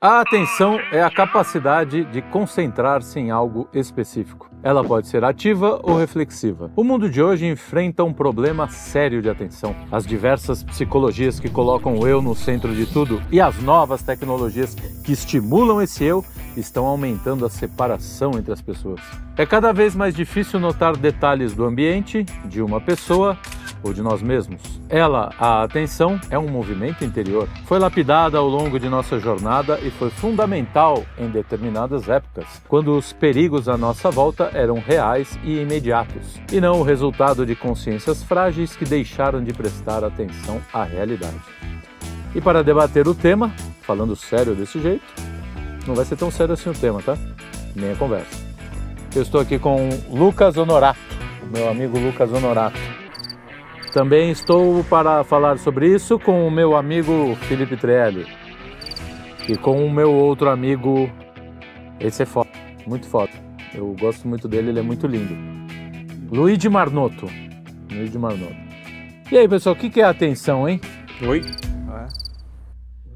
A atenção é a capacidade de concentrar-se em algo específico. Ela pode ser ativa ou reflexiva. O mundo de hoje enfrenta um problema sério de atenção. As diversas psicologias que colocam o eu no centro de tudo e as novas tecnologias que estimulam esse eu estão aumentando a separação entre as pessoas. É cada vez mais difícil notar detalhes do ambiente, de uma pessoa ou de nós mesmos. Ela, a atenção, é um movimento interior. Foi lapidada ao longo de nossa jornada e foi fundamental em determinadas épocas, quando os perigos à nossa volta eram reais e imediatos, e não o resultado de consciências frágeis que deixaram de prestar atenção à realidade. E para debater o tema, falando sério desse jeito, não vai ser tão sério assim o tema, tá? Nem a conversa. Eu estou aqui com Lucas Honorato, meu amigo Lucas Honorato. Também estou para falar sobre isso com o meu amigo Felipe Trelli e com o meu outro amigo. Esse é foda, muito foda. Eu gosto muito dele, ele é muito lindo. Luigi Marnoto. Luigi Marnoto. E aí, pessoal, o que é atenção, hein? Oi?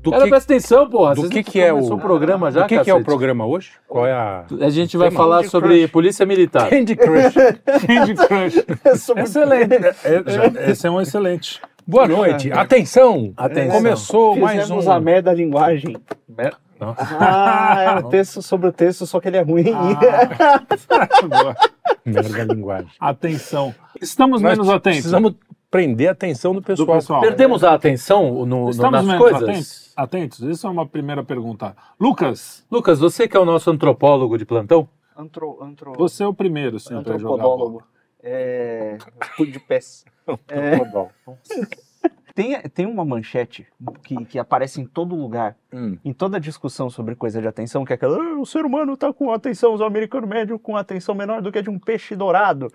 Do Cara, presta atenção, porra. Do Vocês que que é o- programa já, o que, que é o programa hoje? Qual é a. A gente vai Tema? falar Candy sobre Crush. polícia militar. Candy Crush. Candy Crush. Sobre- Excelente. É, já- esse é um excelente. Boa noite. Atenção. Atenção. Começou mais Fizemos um. a merda da linguagem. Nossa. Ah, é um texto sobre o texto, só que ele é ruim. Boa. Merda da linguagem. Atenção. Estamos Nós menos atentos. Precisamos prender a atenção do do pessoal. pessoal. Perdemos a atenção no, no- nas coisas? atentos? atentos? Isso é uma primeira pergunta. Lucas, Lucas, você que é o nosso antropólogo de plantão, Antro, antro, você é o primeiro a bola. antropodólogo. É, de pés. É, tem, tem uma manchete que, que aparece em todo lugar, Hum. em toda discussão sobre coisa de atenção, que é aquela, "Ah, o ser humano tá com atenção, o americano médio com atenção menor do que a de um peixe dourado.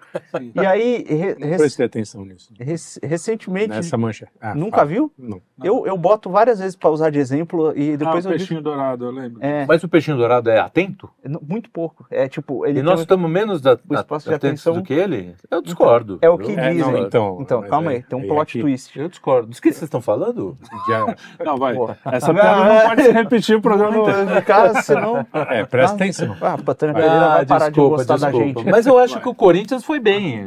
E aí, re- Não rec- prestei atenção nisso. rec- recentemente, Nessa mancha. Ah, nunca fala. viu? Não. Eu, eu boto várias vezes para usar de exemplo e depois ah, o eu peixinho dourado, eu lembro. É, mas o peixinho dourado é atento? n- muito pouco. É tipo, ele e nós um- estamos menos da, o espaço de atentos atenção- do que ele? Eu discordo. é o que É, não, dizem. então. Então, mas calma é- aí, tem um é plot que twist. Eu discordo. Do que vocês estão falando? já- Não, vai. Porra. Essa piada não pode se repetir o programa Não, inteiro. de casa, senão. É, presta atenção. Ah, a Pereira vai parar de gostar da gente. Mas eu acho que o Corinthians foi bem.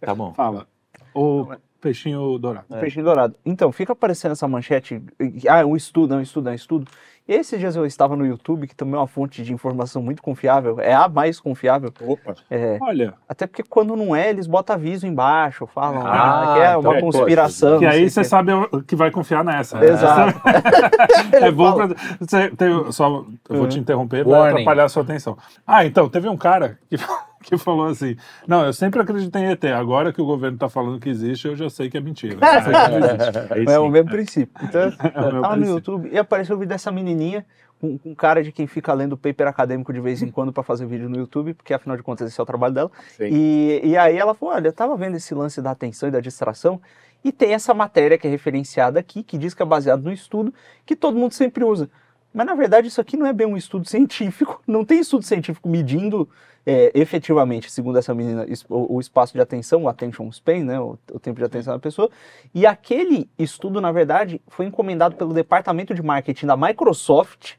Tá bom. Fala. O peixinho dourado. O Peixinho dourado. Então, fica aparecendo essa manchete. Ah, um estudo, é um estudo, é um estudo. Esses dias eu estava no YouTube, que também é uma fonte de informação muito confiável. É a mais confiável. Opa. É, Olha, até porque quando não é, eles botam aviso embaixo, falam Ah, ah, que é então uma é conspiração. que não sei aí você quê. sabe que vai confiar nessa. né? Exato. É bom pra, você tem, só eu vou te interromper para atrapalhar a sua atenção. Ah, então, teve um cara que, que falou assim: Não, eu sempre acreditei em ET. Agora que o governo está falando que existe, eu já sei que é mentira. Que não existe. Aí É o mesmo princípio. Então, É tava no. YouTube e apareceu o vídeo dessa menininha com, com cara de quem fica lendo paper acadêmico de vez em quando para fazer vídeo no YouTube, porque afinal de contas esse é o trabalho dela. E, e aí ela falou: olha, eu tava vendo esse lance da atenção e da distração. E tem essa matéria que é referenciada aqui, que diz que é baseado no estudo, que todo mundo sempre usa. Mas na verdade isso aqui não é bem um estudo científico, não tem estudo científico medindo é, efetivamente, segundo essa menina, o espaço de atenção, o attention span, né, o, o tempo de atenção da pessoa. E aquele estudo, na verdade, foi encomendado pelo departamento de marketing da Microsoft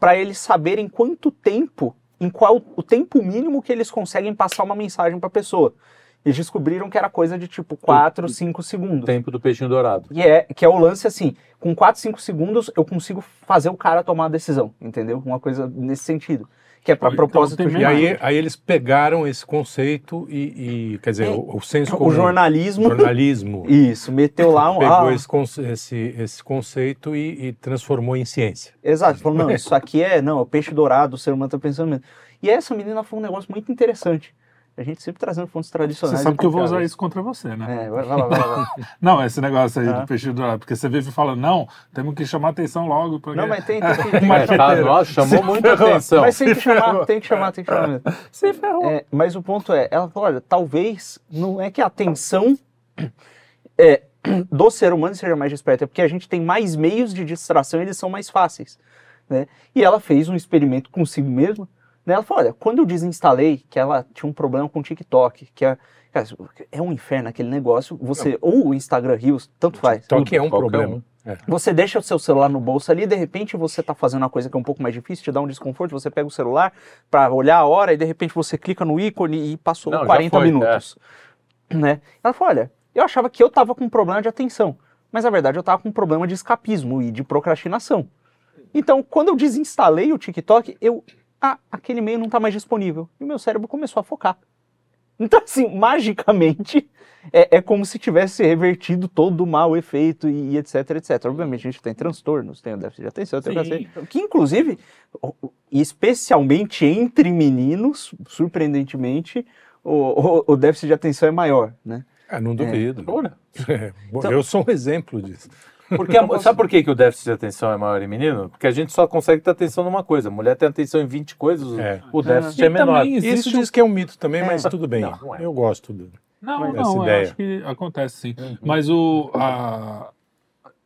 para eles saberem quanto tempo, em qual o tempo mínimo que eles conseguem passar uma mensagem para a pessoa. Eles descobriram que era coisa de tipo 4, 5 segundos. Tempo do peixinho dourado. E é, que é o lance assim, com 4, 5 segundos eu consigo fazer o cara tomar a decisão, entendeu? Uma coisa nesse sentido. Que é para Então, propósito tem de E aí, aí eles pegaram esse conceito e, e, quer dizer, É, o, o senso o comum, jornalismo. jornalismo Isso, meteu lá um. pegou ah, esse, esse, esse conceito e, e transformou em ciência. Exato, falou, não, isso aqui é, não, é o peixe dourado, o ser humano tá pensando mesmo. E essa menina foi um negócio muito interessante. A gente sempre trazendo fontes Você tradicionais. sabe que eu vou usar isso contra você, né? É, vai, vai lá, vai lá. Não, esse negócio aí Ah. do peixinho dourado. Porque você vive falando, não, temos que chamar atenção logo. Porque... Não, mas tem, tem que. É, tá, nossa, chamou muita atenção. Mas tem que chamar, tem que chamar, tem que chamar ferrou. É, mas o ponto é, ela falou, olha, talvez não é que a atenção é, do ser humano seja mais desperta, é porque a gente tem mais meios de distração e eles são mais fáceis. Né? E ela fez um experimento consigo mesma, ela falou, olha, quando eu desinstalei, que ela tinha um problema com o TikTok, que é, cara, é um inferno aquele negócio, você, ou o Instagram Reels, tanto faz. TikTok é um problema. É. Você deixa o seu celular no bolso ali, de repente você tá fazendo uma coisa que é um pouco mais difícil, te dá um desconforto, você pega o celular para olhar a hora e de repente você clica no ícone e passou Não, já 40 foi, minutos. Né? Ela falou, olha, eu achava que eu tava com um problema de atenção, mas na verdade eu tava com um problema de escapismo e de procrastinação. Então, quando eu desinstalei o TikTok, eu ah, aquele e-mail não tá mais disponível. E o meu cérebro começou a focar. Então, assim, magicamente, é, é como se tivesse revertido todo o mau efeito e, e etc, etc. Obviamente, a gente tem transtornos, tem o déficit de atenção, tem o que inclusive, especialmente entre meninos, surpreendentemente, o, o- o déficit de atenção é maior, né? Ah, não duvido. Ora. É, bom, Então- eu sou um exemplo disso. Porque a- sabe por que, que o déficit de atenção é maior em menino? Porque a gente só consegue ter atenção numa coisa. A mulher tem atenção em 20 coisas, É. o déficit E é menor. existe Isso diz que é um mito também, mas É. tudo bem. Não, não é. Eu gosto. Do... Não, Mas não, essa eu ideia. acho que acontece sim. Uhum. Mas o. a-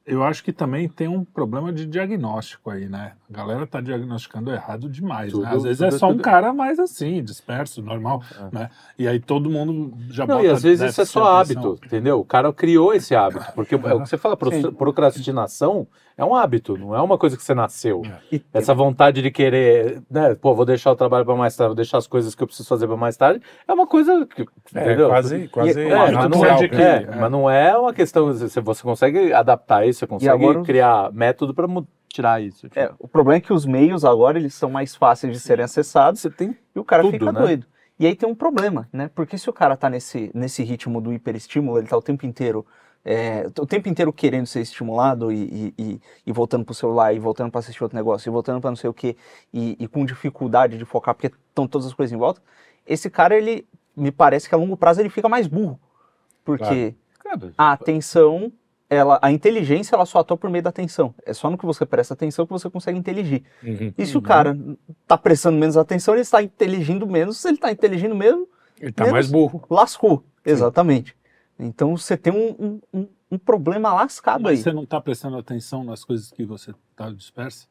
eu acho que também tem um problema de diagnóstico aí, né? A galera tá diagnosticando errado demais, Tudo- né? Às vezes tudo- é só um tudo- cara mais assim, disperso, normal, né? E aí todo mundo já Não, bota e às vezes isso é só atenção. hábito, entendeu? O cara criou esse hábito. Porque é o que você fala, pro- procrastinação é um hábito, não é uma coisa que você nasceu. E- Essa vontade de querer, né? Pô, vou deixar o trabalho para mais tarde, vou deixar as coisas que eu preciso fazer para mais tarde, é uma coisa que. É, entendeu? quase, quase É, mas não, natural. de é, que- é, é. mas não é uma questão. Você, você consegue adaptar isso, você consegue agora criar método para tirar isso. tipo. É, o problema é que os meios agora eles são mais fáceis de serem acessados Você tem e o cara Tudo, fica né? doido. E aí tem um problema, né? Porque se o cara tá nesse, nesse ritmo do hiperestímulo, ele tá o tempo inteiro, é, o tempo inteiro querendo ser estimulado e, e, e- voltando pro celular, e voltando para assistir outro negócio, e voltando para não sei o quê, e, e com dificuldade de focar, porque estão todas as coisas em volta, esse cara, ele, me parece que a longo prazo ele fica mais burro. Porque Cara, a atenção, ela, a inteligência, ela só atua por meio da atenção. É só no que você presta atenção que você consegue inteligir. Uhum. E se o cara tá prestando menos atenção, ele está inteligindo menos. Se ele está inteligindo menos, Ele tá Menos- mais burro. lascou. Exatamente. Então você tem um, um, um- um problema lascado Mas aí. você não está prestando atenção nas coisas que você está disperso?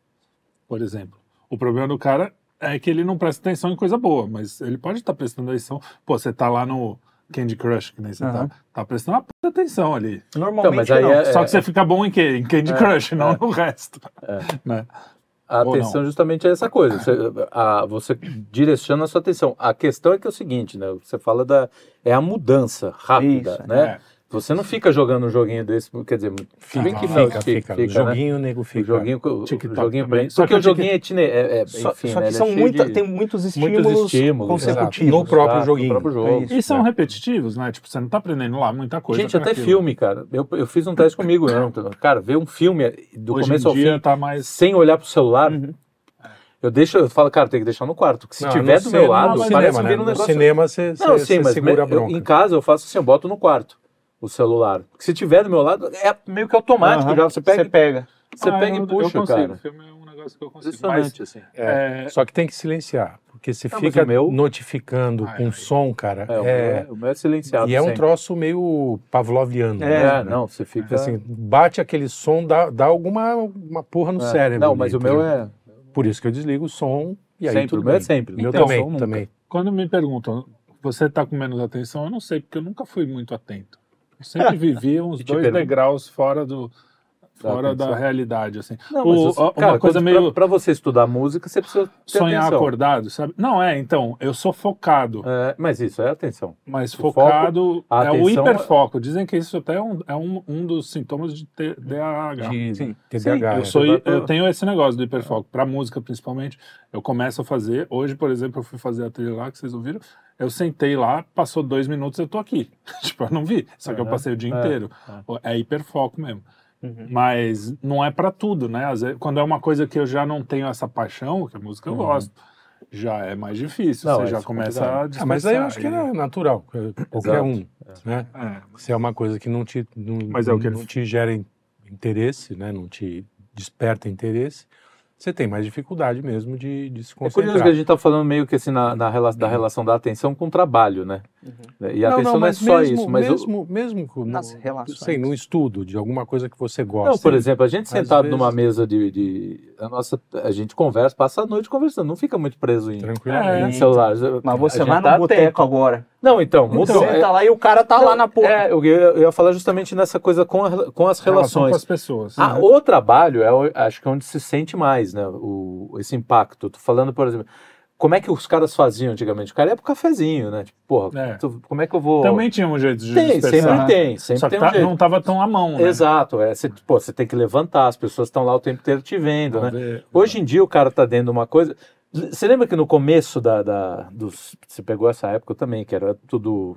Por exemplo, o problema do cara é que ele não presta atenção em coisa boa, mas ele pode estar prestando atenção. Pô, você tá lá no Candy Crush, que nem você Aham. tá, tá prestando uma puta atenção ali. Normalmente Então, mas aí não. é- Só que você fica bom em quê? Em Candy É, Crush, não é. no resto. É. Né? A Ou atenção justamente é essa coisa. Você, a- você direciona a sua atenção. A questão é que é o seguinte, né? Você fala da é a mudança rápida, Isso, né? É. Você não fica jogando um joguinho desse, quer dizer, Fica, que fica, não, fica, fica, O né? joguinho, o nego O fica. joguinho, o TikTok joguinho prende. Só que que o joguinho é, tine, é, é Só, enfim, só né? que é são cheio muita, de- tem muitos estímulos, muitos estímulos, consecutivos. No próprio Exato, joguinho. No próprio jogo. É isso. E são É. repetitivos, né? Tipo, você não tá aprendendo lá muita coisa. Gente, pra até aquilo. filme, cara. Eu, eu fiz um teste comigo, eu não- cara, ver um filme do Hoje começo ao fim tá mais. sem olhar pro celular. Uhum. Eu deixo, eu falo, cara, tem que deixar no quarto. porque Se Não, tiver no do meu lado, no parece cinema, que né? vira um No negócio. cinema você Não, você- sim, você mas segura a eu- bronca. em casa eu faço assim, eu boto no quarto o celular. Porque se tiver do meu lado, é meio que automático Aham. já. Você pega, Você pega. você Ah, pega eu- e puxa, eu consigo. cara. O filme é um negócio que eu consigo. Mas, assim. É, é, Só que tem que silenciar, porque você Não, mas fica meu- notificando Ai, com ai. som, cara. É, o, meu É, é, o meu é silenciado. e é um sempre. troço meio pavloviano. É, né? não, você fica Assim, bate aquele som, dá, dá alguma uma porra no É. cérebro. Não, ali, mas o meu é. Por isso que eu desligo o som e aí Sempre, tudo o meu é sempre, O meu tem também, também. Quando me perguntam, você tá com menos atenção, eu não sei, porque eu nunca fui muito atento. Eu sempre vivi uns E dois pergunto? degraus fora do fora da realidade, assim. Não, O- mas, uma cara, coisa meio pra você estudar música, você precisa ter sonhar atenção. acordado, sabe? Não é, então, eu sou focado, É, mas isso é atenção. mas o focado a é o hiperfoco. Dizem que isso até é um, é um, um dos sintomas de TDAH. De Sim. TDAH. Eu, né? sou, eu tenho esse negócio do hiperfoco. Pra música, principalmente, eu começo a fazer. Hoje, por exemplo, eu fui fazer a trilha lá, que vocês ouviram. Eu sentei lá, passou dois minutos, eu tô aqui. tipo, eu não vi. Só que eu passei o dia É, inteiro. É hiperfoco mesmo. Uhum. Mas não é pra tudo, né? Às vezes, quando é uma coisa que eu já não tenho essa paixão, que a música eu Uhum. gosto, já é mais difícil. Não, você é já começa a Ah, mas aí eu acho que é natural. Qualquer Exato. um. Né? É, Se é uma coisa que não te, não, Mas é o que ele- não te gera in- interesse, né? não te desperta interesse, você tem mais dificuldade mesmo de, de se É curioso concentrar. que a gente tá falando meio que assim na, na da relação da atenção com o trabalho, né? Né? E a atenção não, é só mesmo, isso, mas o- mesmo, mesmo com- Nas no, relações. sei, num estudo de alguma coisa que você gosta. Não, por exemplo, a gente sentado vezes- numa mesa de, de- a nossa, a gente conversa, passa a noite conversando, não fica muito preso em, em celular. Mas você vai tá no boteco atento. agora. Não, então, mudou. Senta lá e o cara tá lá na porra. É, eu ia, eu ia falar justamente nessa coisa com, a- com as relações. com as pessoas. Ah, o trabalho é, acho que é onde se sente mais, né? O, esse impacto. Tô falando, por exemplo, como é que os caras faziam antigamente? O cara ia pro cafezinho, né? Tipo, porra, É. tu- como é que eu vou. Também tinha um jeito de tem, dispersar. sempre tem, sempre Só que tem um tá- jeito. não tava tão à mão, né? Exato, é, você, pô, você tem que levantar, as pessoas estão lá o tempo inteiro te vendo, né? ver. Hoje em dia o cara tá dentro de uma coisa. Você lembra que no começo da, da- dos. Você pegou essa época também, que era tudo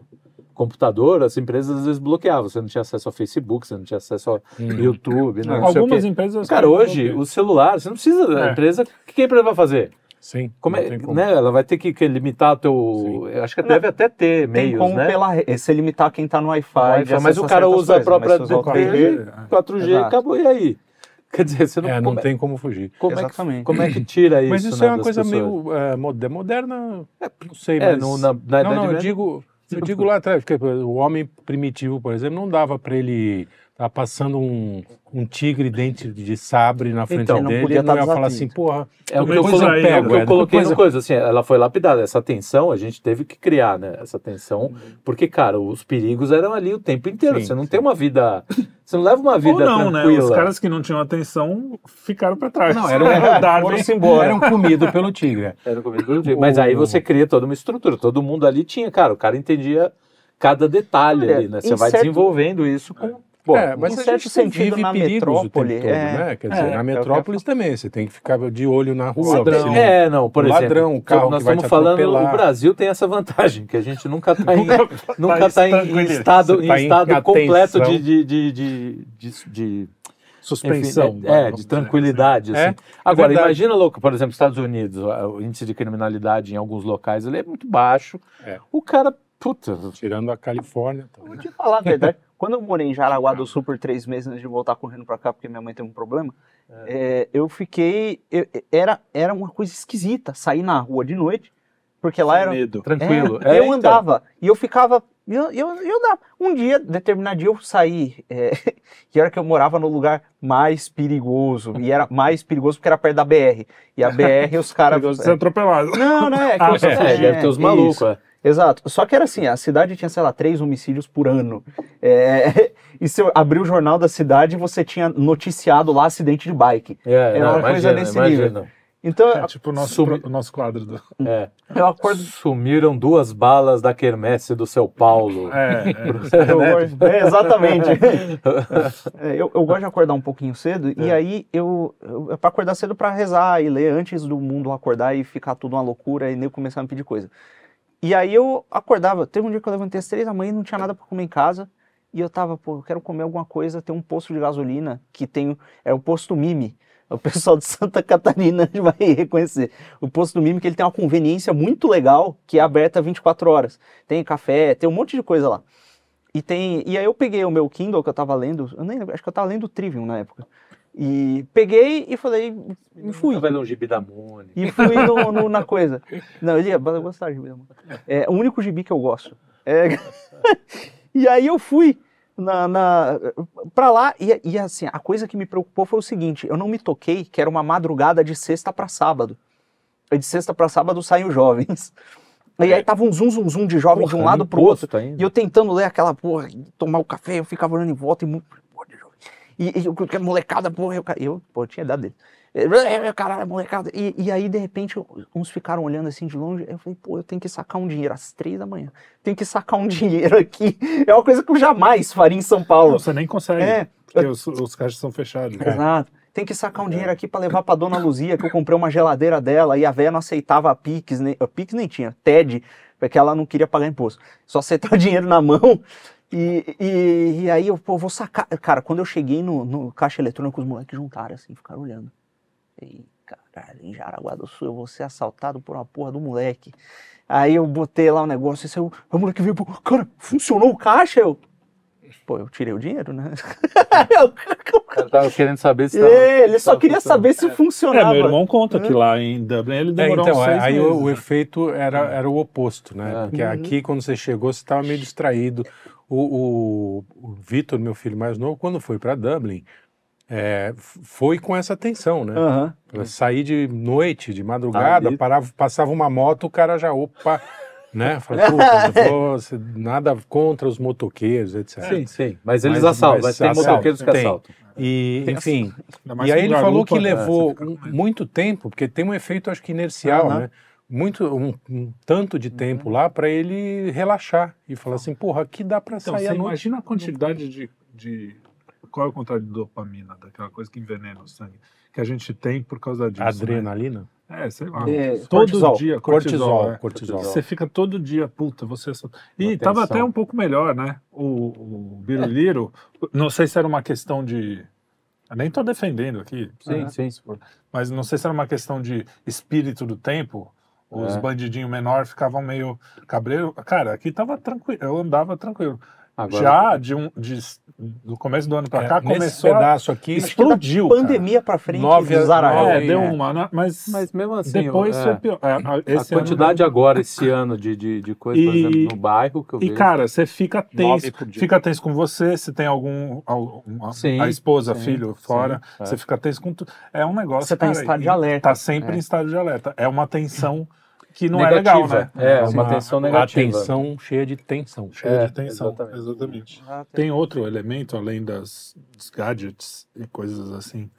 computador, as empresas às vezes bloqueavam. Você não tinha acesso ao Facebook, você não tinha acesso ao Hum. YouTube, né, não Algumas empresas. Cara, hoje, o celular, você não precisa da É. empresa. O que a empresa vai fazer? Sim, Como é, como. né? Ela vai ter que, que limitar o teu. Eu acho que deve até ter Tem meios, como né? pela re- você limitar quem tá no Wi-Fi. De mas o cara usa a coisas, própria mas seus DP, algoritmos- 4G, Exato. acabou, e aí? Quer dizer, você não, É, não como, tem como fugir. como é que, Exatamente. como é que tira isso? Mas isso né, é uma coisa pessoas? meio é, moder- moderna, não sei, É, mas... no- na, na não, não, eu digo, eu digo lá atrás, porque o homem primitivo, por exemplo, não dava para ele estar passando um, um tigre dente de sabre na frente Então, não dele, podia ele não tá ia falar assim, porra, É o que eu, colo- eu é pego, o que eu coloquei no eu- coisa, assim, ela foi lapidada. Essa tensão a gente teve que criar, né? Essa tensão, porque, cara, os perigos eram ali o tempo inteiro. Sim, você não sim. tem uma vida. Você não leva uma Ou vida não, né? tranquila. Os caras que não tinham atenção ficaram pra trás. Não, era um- Darwin. Foram-se embora. eram comidos pelo tigre. Era comida do dia. Mas aí você cria toda uma estrutura. Todo mundo ali tinha, cara, o cara entendia cada detalhe Olha, ali, né? Você vai certo- desenvolvendo isso com. Bom, é, mas em a certo gente sentido, na metrópole, tempo todo, é. né? Quer dizer, É, é na metrópolis também, você tem que ficar de olho na rua. ladrão. É, não, por exemplo. ladrão, o carro nós que vai estamos te falando, atropelar. o Brasil tem essa vantagem, que a gente nunca está em, Nunca tá tá em, estado, em tá em estado completo atenção. de, de, de, de, de- de- Suspensão. enfim, é, vamos de tranquilidade. É, assim. Agora, verdade. imagina, louco, por exemplo, Estados Unidos, o índice de criminalidade em alguns locais ele é muito baixo. É. O cara, puta, Tirando a Califórnia. tá, Vou né? te falar a verdade. Quando eu morei em Jaraguá do Sul por três meses antes de voltar correndo pra cá, porque minha mãe teve um problema, é, eu fiquei. eu- era, era uma coisa esquisita sair na rua de noite, porque lá era. Medo. tranquilo. É, É, eu então. andava e eu ficava. Eu, eu, eu dava. Um dia, determinado dia, eu saí. É, que era que eu morava no lugar mais perigoso. E era mais perigoso porque era perto da BR. E a BR, os caras. Perigoso de ser atropelado. Não, não é. que Ah, eu- É, deve ter os isso. malucos. é. Exato. Só que era assim, a cidade tinha, sei lá, três homicídios por ano. É, e se eu abrir o jornal da cidade, você tinha noticiado lá acidente de bike. É, É não, uma coisa imagina, nesse imagina. Então, É tipo o nosso, Sumi- pro- o nosso quadro. Do... É. eu acordo. Sumiram duas balas da quermesse do São Paulo. É, é. Eu gosto- é, exatamente. É, eu, eu gosto de acordar um pouquinho cedo, e aí eu, eu é pra acordar cedo pra rezar e ler antes do mundo acordar e ficar tudo uma loucura e nem começar a me pedir coisa. E aí eu acordava, teve um dia que eu levantei às três da manhã e não tinha nada pra comer em casa, e eu tava, pô, eu quero comer alguma coisa, tem um posto de gasolina que tem, é o posto Mime, o pessoal de Santa Catarina vai reconhecer. O posto do Mime que ele tem uma conveniência muito legal, que é aberta 24 horas. Tem café, tem um monte de coisa lá. E tem, e aí eu peguei o meu Kindle que eu tava lendo, eu nem acho que eu tava lendo o Trivium na época. E peguei e falei, e fui. Vai ler um gibi da Mônica. E fui no, no- na coisa. Não, ele ia gostar de gibi da Mônica. É o único gibi que eu gosto. É, e aí eu fui na, na, pra lá, e, e assim, a coisa que me preocupou foi o seguinte: eu não me toquei que era uma madrugada de sexta pra sábado. E de sexta pra sábado saem os jovens. E aí tava um zum, zum, zum de jovem de um Porra, lado pro outro. ainda. E eu tentando ler aquela porra, tomar o café, eu ficava olhando em volta e muito. E, e eu- que molecada, porra, eu, eu, pô, eu tinha idade dele. Eh, Caralho, molecada. E, e aí, de repente, uns ficaram olhando assim de longe. Eu falei, pô, eu tenho que sacar um dinheiro às três da manhã. Tenho que sacar um dinheiro aqui. É uma coisa que eu jamais faria em São Paulo. Não, você nem consegue. É. Porque os, os caixas são fechados. Exato. Tem que sacar um dinheiro aqui pra levar pra dona Luzia, que eu comprei uma geladeira dela e a véia não aceitava a Pix, nem, a Pix nem tinha, TED, porque ela não queria pagar imposto. Só aceitava dinheiro na mão. E, e, e aí eu pô, vou sacar. Cara, quando eu cheguei no, no caixa eletrônico, os moleques juntaram assim, ficaram olhando. E, caralho, em Jaraguá do Sul eu vou ser assaltado por uma porra do moleque. Aí eu botei lá o negócio e saiu, o moleque veio, pô, cara, funcionou o caixa? Eu, Pô, eu tirei o dinheiro, né? O cara tava querendo saber se tava- É, ele só tava queria saber se É, funcionava. meu irmão conta que lá em Dublin ele É, demorou então, uns seis aí meses. o, o né? efeito era, era o oposto, né? É. Porque Uhum. aqui, quando você chegou, você estava meio distraído. O, o, o Vitor, meu filho mais novo, quando foi para Dublin, é, foi com essa tensão, né? Aham. Sair de noite, de madrugada, Ali- parava, passava uma moto, o cara já, opa, né? Falei, puta, nada contra os motoqueiros, etc. Sim, sim. Mas eles Mas- assaltam, mas tem assaltam, motoqueiros que tem. assaltam. E, enfim, e aí ele falou que né? levou muito tempo, porque tem um efeito, acho que inercial, Aham. né? Muito, um, um tanto de tempo lá para ele relaxar e falar assim, porra, aqui dá para Então, sair você imagina a quantidade de, de. Qual é o contrário de dopamina, daquela coisa que envenena o sangue? Que a gente tem por causa disso. Adrenalina? Né? É, sei lá. É, todo cortisol. dia. Cortisol, Cortisol. é. cortisol. Você fica todo dia, puta, você. só- E Uma tava até um pouco melhor, né? O, o Biruliro, não sei se era uma questão de. eu nem tô defendendo aqui. Sim, né? sim. Mas não sei se era uma questão de espírito do tempo. Os É. bandidinhos menor ficavam meio cabreiro. Cara, aqui tava tranquilo. Eu andava tranquilo. Agora, Já de um, de, do começo do ano pra É, cá, começou a pedaço aqui, explodiu. Pandemia pra frente, Nove Zarael. É, nove, deu é. uma, né? mas, Mas mesmo assim, depois é, foi pior. É, a- a esse ano- quantidade agora, esse ano, de, de, de coisa, por E- exemplo, no bairro que eu E, vejo. cara, você fica tenso. Por. Fica tenso com você, se tem algum. algum- Sim, a esposa, sim, filho fora. sim, é. Você fica tenso com tudo. É um negócio. Você tá em cara, estado de alerta. Tá sempre É. em estado de alerta. É uma tensão que não Negativa. é legal, né? É, uma tensão negativa. Tensão cheia de tensão. Cheio É, de tensão. exatamente. Exatamente. Tem outro elemento além das, dos gadgets e coisas assim,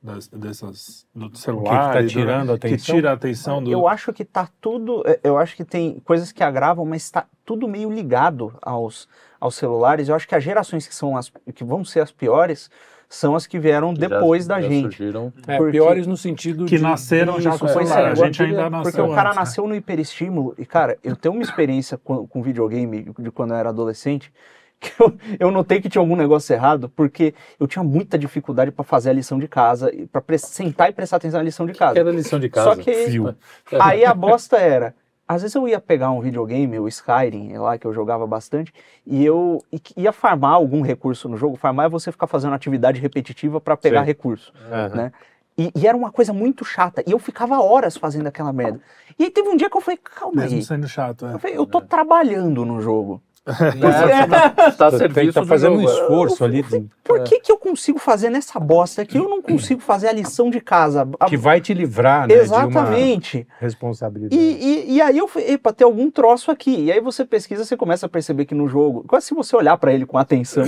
das, dessas do O que, que celular, tá e do- tirando a que atenção? tira a atenção do. Eu acho que tá tudo. é, Eu acho que tem coisas que agravam, mas tá tudo meio ligado aos, aos celulares. Eu acho que as gerações que são as que vão ser as piores são as que vieram que já- depois da já gente. surgiram. É, porque- piores no sentido que de... nasceram já com é, celular. a agora gente ainda nasceu. Porque o cara antes, né? nasceu no hiperestímulo. E, cara, eu tenho uma experiência com, com videogame de quando eu era adolescente. Que eu, eu notei que tinha algum negócio errado, porque eu tinha muita dificuldade para fazer a lição de casa, para sentar e prestar atenção na lição de casa. Que era lição de casa. Só que Fio. aí a bosta era. Às vezes eu ia pegar um videogame, o Skyrim, lá que eu jogava bastante, e eu ia farmar algum recurso no jogo. Farmar é você ficar fazendo atividade repetitiva para pegar Sim. recurso, Aham. né? E, e era uma coisa muito chata. E eu ficava horas fazendo aquela merda. E aí teve um dia que eu falei, calma Mesmo aí. sendo chato, é. Eu falei, eu tô trabalhando no jogo. É, tá a Você tem que serviço estar do fazendo um jogo. esforço ali de- Por que, que eu consigo fazer nessa bosta que eu não consigo fazer a lição de casa? A- que vai te livrar né, de uma Exatamente. responsabilidade. E, e, e aí eu falei, epa, tem algum troço aqui. E aí você pesquisa, você começa a perceber que no jogo, quase se você olhar para ele com atenção,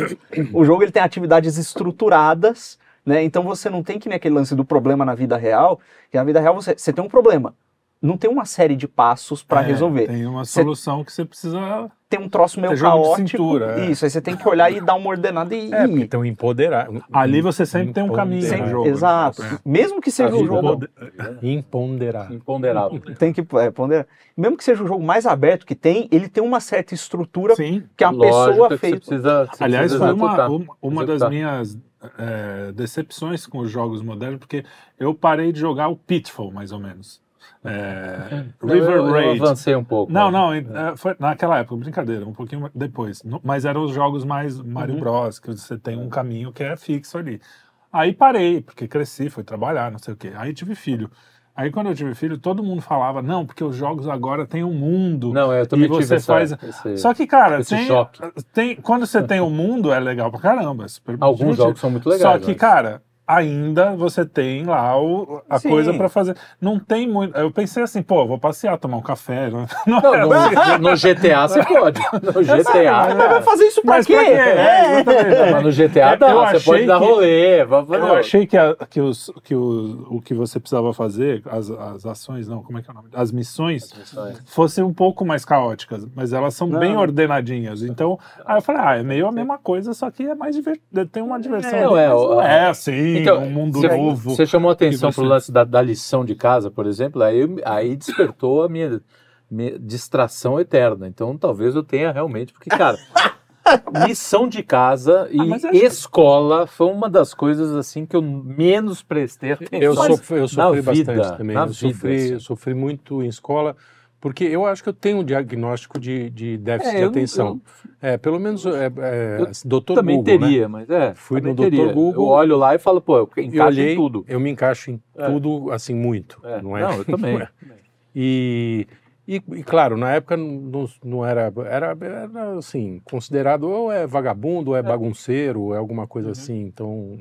o jogo ele tem atividades estruturadas, né? Então você não tem que nem aquele lance do problema na vida real, que na vida real você, você tem um problema. Não tem uma série de passos para É, resolver. Tem uma Cê- solução que você precisa. Tem um troço meio caótico. cintura, é. Isso, aí você tem que olhar e dar uma ordenada e. É, porque ir. então empoderar. Ali você sempre tem um caminho Sempre- jogo. Exato. É. Mesmo que seja A um jogo. Imponderar. Imponderável. Tem que é, ponderar. Mesmo que seja o jogo mais aberto que tem, ele tem uma certa estrutura Sim. que a pessoa que fez. Você precisa, você Aliás, precisa foi uma, executar. uma, uma das Executar. minhas é, decepções com os jogos modernos, porque eu parei de jogar o Pitfall, mais ou menos. É, River eu, eu Raid. avancei um pouco. Não, né? não, é, foi naquela época, brincadeira, um pouquinho depois. Mas eram os jogos mais Mario Uhum. Bros, que você tem um caminho que é fixo ali. Aí parei, porque cresci, fui trabalhar, não sei o quê. Aí tive filho. Aí quando eu tive filho, todo mundo falava, não, porque os jogos agora têm um mundo. Não, eu também e você essa, faz. esse- Só que, cara, tem, tem, quando você tem o mundo, é legal pra caramba. É Alguns divertido. jogos são muito legais. Só que, mas- cara, ainda você tem lá o, a Sim. coisa pra fazer. Não tem muito. Eu pensei assim, pô, vou passear, tomar um café. Não, não Não, é no, assim. no GTA você pode. No Mas GTA. eu vou fazer isso pra Mas quê? pra quê? É, exatamente. Mas no GTA dá, você pode dar que- rolê. vai- vai- Eu achei que, a- que, os, que o, o que você precisava fazer, as, as ações, não, como é que é o nome? As missões, fossem um pouco mais caóticas, mas elas são Não. bem ordenadinhas. Então, aí eu falei, ah, é meio a mesma coisa, só que é mais divertido, tem uma diversão. É, ali, não é, mas não é assim, Então, um mundo você, novo. Você chamou atenção você- pro lance da, da lição de casa, por exemplo, aí, aí despertou a minha, minha distração eterna. Então talvez eu tenha realmente, porque, cara, lição de casa e Ah, escola foi uma das coisas assim que eu menos prestei atenção. Eu, sofri, eu sofri vida, bastante também. na Eu vida, sofri, assim. eu sofri muito em escola, Porque eu acho que eu tenho um diagnóstico de, de déficit É, de eu não- atenção. É, pelo menos é, é, Eu doutor também Google, né? teria, mas é. Fui no Dr. teria. Google. Eu olho lá e falo, pô, eu Eu encaixo olhei, em tudo. eu me encaixo em É. tudo, assim, muito. É. Não, é? Não, eu também. não é. E, e, e, claro, na época não, não era, era, era, assim, considerado ou é vagabundo, ou é, bagunceiro, ou é alguma coisa assim. Então,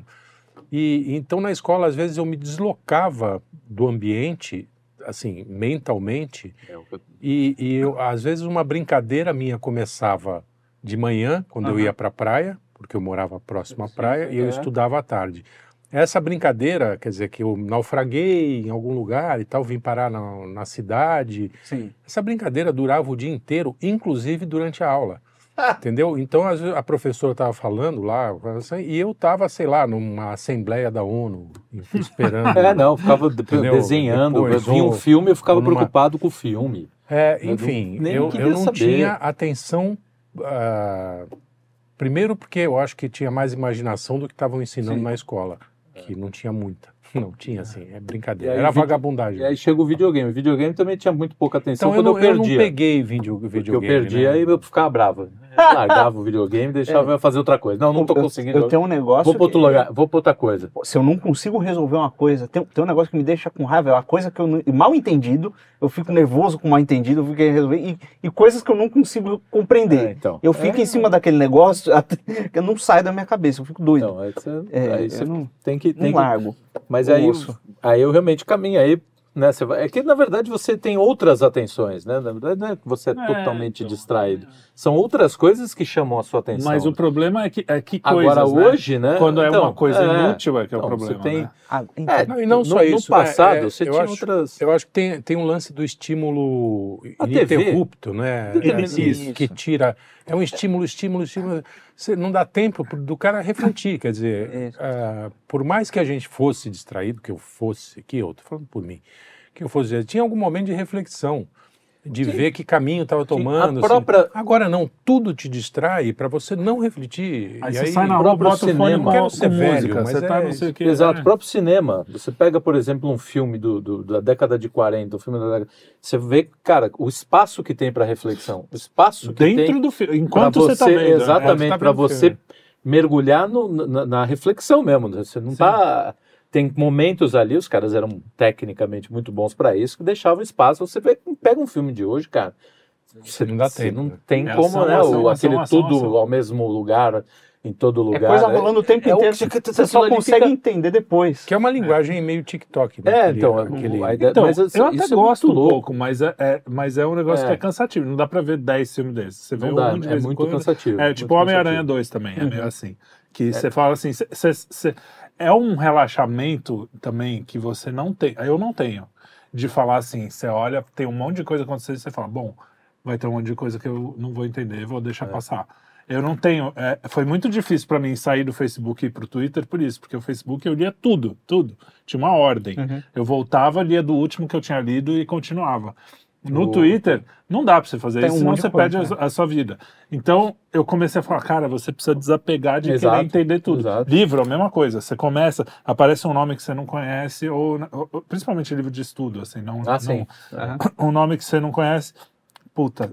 e, então na escola, às vezes, eu me deslocava do ambiente, assim, mentalmente, É, eu- e, e eu, às vezes uma brincadeira minha começava de manhã, quando eu Aham. ia para a praia, porque eu morava próximo à praia, e eu é. estudava à tarde. Essa brincadeira, quer dizer, que eu naufraguei em algum lugar e tal, vim parar na, na cidade. Sim. Essa brincadeira durava o dia inteiro, inclusive durante a aula. Entendeu? Então, a professora estava falando lá, e eu estava, sei lá, numa assembleia da ONU, esperando. É, não, eu ficava de- Entendeu? desenhando, Depois, eu via um filme, eu ficava numa- preocupado com o filme. É, Eu enfim, eu, queria eu não saber. tinha atenção. ah, primeiro, porque eu acho que tinha mais imaginação do que estavam ensinando Sim. na escola, que não tinha muita. Não tinha, assim, é brincadeira. Aí, Era vagabundagem. E aí chega o videogame. O videogame também tinha muito pouca atenção então eu quando não, eu eu não perdia. peguei vídeo, Porque eu videogame. perdia né? e eu ficava bravo. Largava o videogame e deixava eu fazer outra coisa. Não, não tô Eu- conseguindo. Eu, tenho um negócio. Vou para outro lugar, vou para outra coisa. Se eu não consigo resolver uma coisa, tem, tem um negócio que me deixa com raiva, é uma coisa que eu não, mal entendido, eu fico nervoso com mal entendido, eu fico resolver, e, e coisas que eu não consigo compreender. É, então. Eu fico É, em cima daquele negócio, até, que não sai da minha cabeça, eu fico doido. Então, aí você, É, aí eu você não, tem que. não Tem que largo. mas aí, osso. aí eu realmente caminho. Aí, né, você vai, é que na verdade você tem outras atenções, né? Na verdade não é que você é, É, totalmente então, distraído. São outras coisas que chamam a sua atenção. Mas o problema é que, é que coisas, Agora né? hoje, né? Quando é então, uma coisa é. inútil é que é o Então, problema, Você tem, né? Ah, então, É, Não, e não no, só isso, No é- passado, é, você eu tinha acho- outras. Eu acho que tem, tem um lance do estímulo A TV. ininterrupto, né? É, É, isso. que, tira. É um estímulo, estímulo, estímulo. Você não dá tempo do cara refletir. Quer dizer, ah, por mais que a gente fosse distraído, que eu fosse, que eu tô falando por mim, que eu fosse, tinha algum momento de reflexão. De ver que caminho estava tomando. a própria- assim. Agora não, tudo te distrai para você não refletir. Aí e você sai na rua, próprio bota o fone cinema. Quero ser música, velho, você mas tá é não sei o que. Exato, o próprio cinema. Você pega, por exemplo, um filme do, do- da década de 40, um filme da década. Você vê, cara, o espaço que tem para reflexão. O espaço que Dentro tem do filme, enquanto você, tá vendo. né? Exatamente, tá para o você filme. mergulhar no- na, na reflexão mesmo. Você não Sim. Tem momentos ali, os caras eram tecnicamente muito bons para isso, que deixavam espaço. Você vê, pega um filme de hoje, cara. Você Não dá você tempo, Não né? tem É como, ação, né? ação, o, ação, aquele ação, tudo ação. ao mesmo lugar, em todo lugar. é coisa né? rolando o tempo é o inteiro, que- que- você só consegue fica- entender depois. Que é uma linguagem meio TikTok. né? É, Aquele- então, aquele- a ideia- Então, mas assim, eu até isso é gosto um pouco, mas é, é- mas é um negócio É. que é cansativo. Não dá pra ver 10 filmes desses. Você vê Não dá, um de é vez muito quando. cansativo. É tipo Homem-Aranha cansativo. 2 também, é meio assim. Que você fala assim, cê- cê- cê- é um relaxamento também que você não tem, eu não tenho, de falar assim, você olha, tem um monte de coisa acontecendo e você fala, bom, vai ter um monte de coisa que eu não vou entender, vou É. deixar passar. Eu não tenho, é, foi muito difícil pra mim sair do Facebook e ir pro Twitter por isso, porque o Facebook eu lia tudo, tudo, tinha uma ordem. Uhum. Eu voltava, lia do último que eu tinha lido e continuava. No O- Twitter, não dá pra você fazer Tem isso, um senão você coisa, perde a, a sua vida. Então, eu comecei a falar, cara, você precisa desapegar de Exato, querer entender tudo. exato. Livro, a mesma coisa. Você começa, aparece um nome que você não conhece, ou, ou- principalmente livro de estudo, assim, não, Ah, não- sim. Aham. um nome que você não conhece, puta,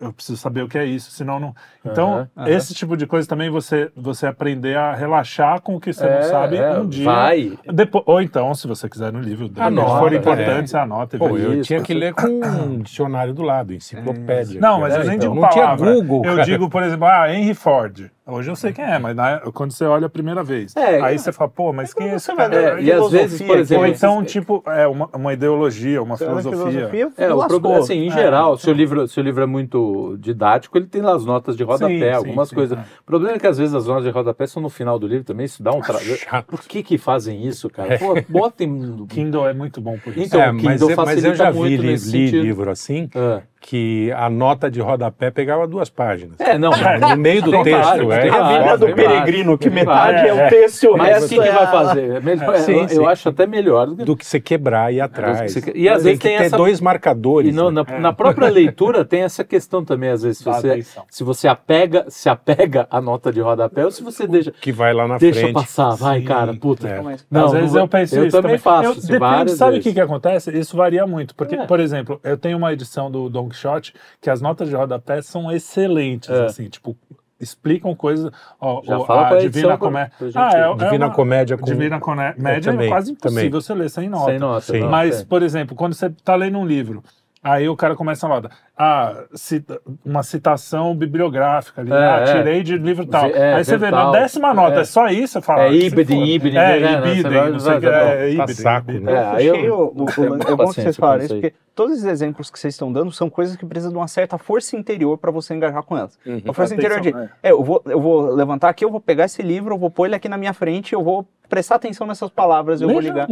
eu preciso saber o que é isso, senão não. Então, Aham, aham. esse tipo de coisa também você você aprender a relaxar com o que você É, não sabe é, um dia. Vai. Depois, ou então, se você quiser no livro, se Anota, for é. importante, você anota Pô, eu Isso, tinha que ler com um dicionário do lado, enciclopédia. Não, mas É, eu nem então, digo não tinha palavra. Google, eu cara. digo, por exemplo, ah, Henry Ford. Hoje eu sei quem é, mas na- quando você olha a primeira vez. É, aí você fala, pô, mas quem é esse você vai cara? É, e às filosofia vezes, por exemplo, Ou então, tipo, é uma, uma ideologia, uma Você olha a filosofia. É, o lascou. problema, assim, em É. geral, se o, livro, se o livro é muito didático, ele tem lá as notas de rodapé, Sim, sim, algumas sim, coisas. é. O problema é que às vezes as notas de rodapé são no final do livro também, isso dá um trabalho. Chato. Por que que fazem isso, cara? Pô, botem... Kindle é muito bom por isso. Então, é, mas, mas eu já vi li, li livro assim, Ah, que a nota de rodapé pegava duas páginas. É, não. No meio do texto. é, tem A. Bíblia do. Peregrino, que metade é o texto e o Mas o resto que, que é vai a- fazer? É eu, eu acho até melhor do que. você quebrar e ir atrás. É, e às tem vezes tem essa- dois marcadores. E no- né? na, própria leitura tem essa questão também, às vezes, se você, se você apega, se apega à nota de rodapé ou se você deixa, Que vai lá na deixa frente. passar, vai, cara, puta. é. Não, Às vezes eu penso eu isso também faço, Eu, assim, depende, sabe o que, acontece? Isso varia muito. Porque, É. por exemplo, eu tenho uma edição do Don Quixote que as notas de rodapé são excelentes, É. assim, tipo, explicam coisas. Ó, Já ó, fala a é Divina Comédia. Ah, é, é Divina uma- Comédia com... Divina Comédia também, é quase impossível também. você ler sem nota. Sem nota. Sim. Mas, é. por exemplo, quando você está lendo um livro, aí o cara começa a nota, ah, cita- uma citação bibliográfica ali, É, ah, é. tirei de livro tal. É, aí você vê, na décima nota, É. é, só isso, você fala. É ah, Ibidem, foda. Ibidem, É, né, né, Ibidem, vai- não sei o que, é, tá saco, né? Eu É, aí eu- tenho é bom que vocês com falarem isso porque todos esses exemplos que vocês estão dando são coisas que precisam de uma certa força interior para você engajar com elas. Uhum. Uma força interior de, é, eu vou, eu vou levantar aqui, eu vou pegar esse livro, eu vou pôr ele aqui na minha frente, eu vou prestar atenção nessas palavras, eu vou ligar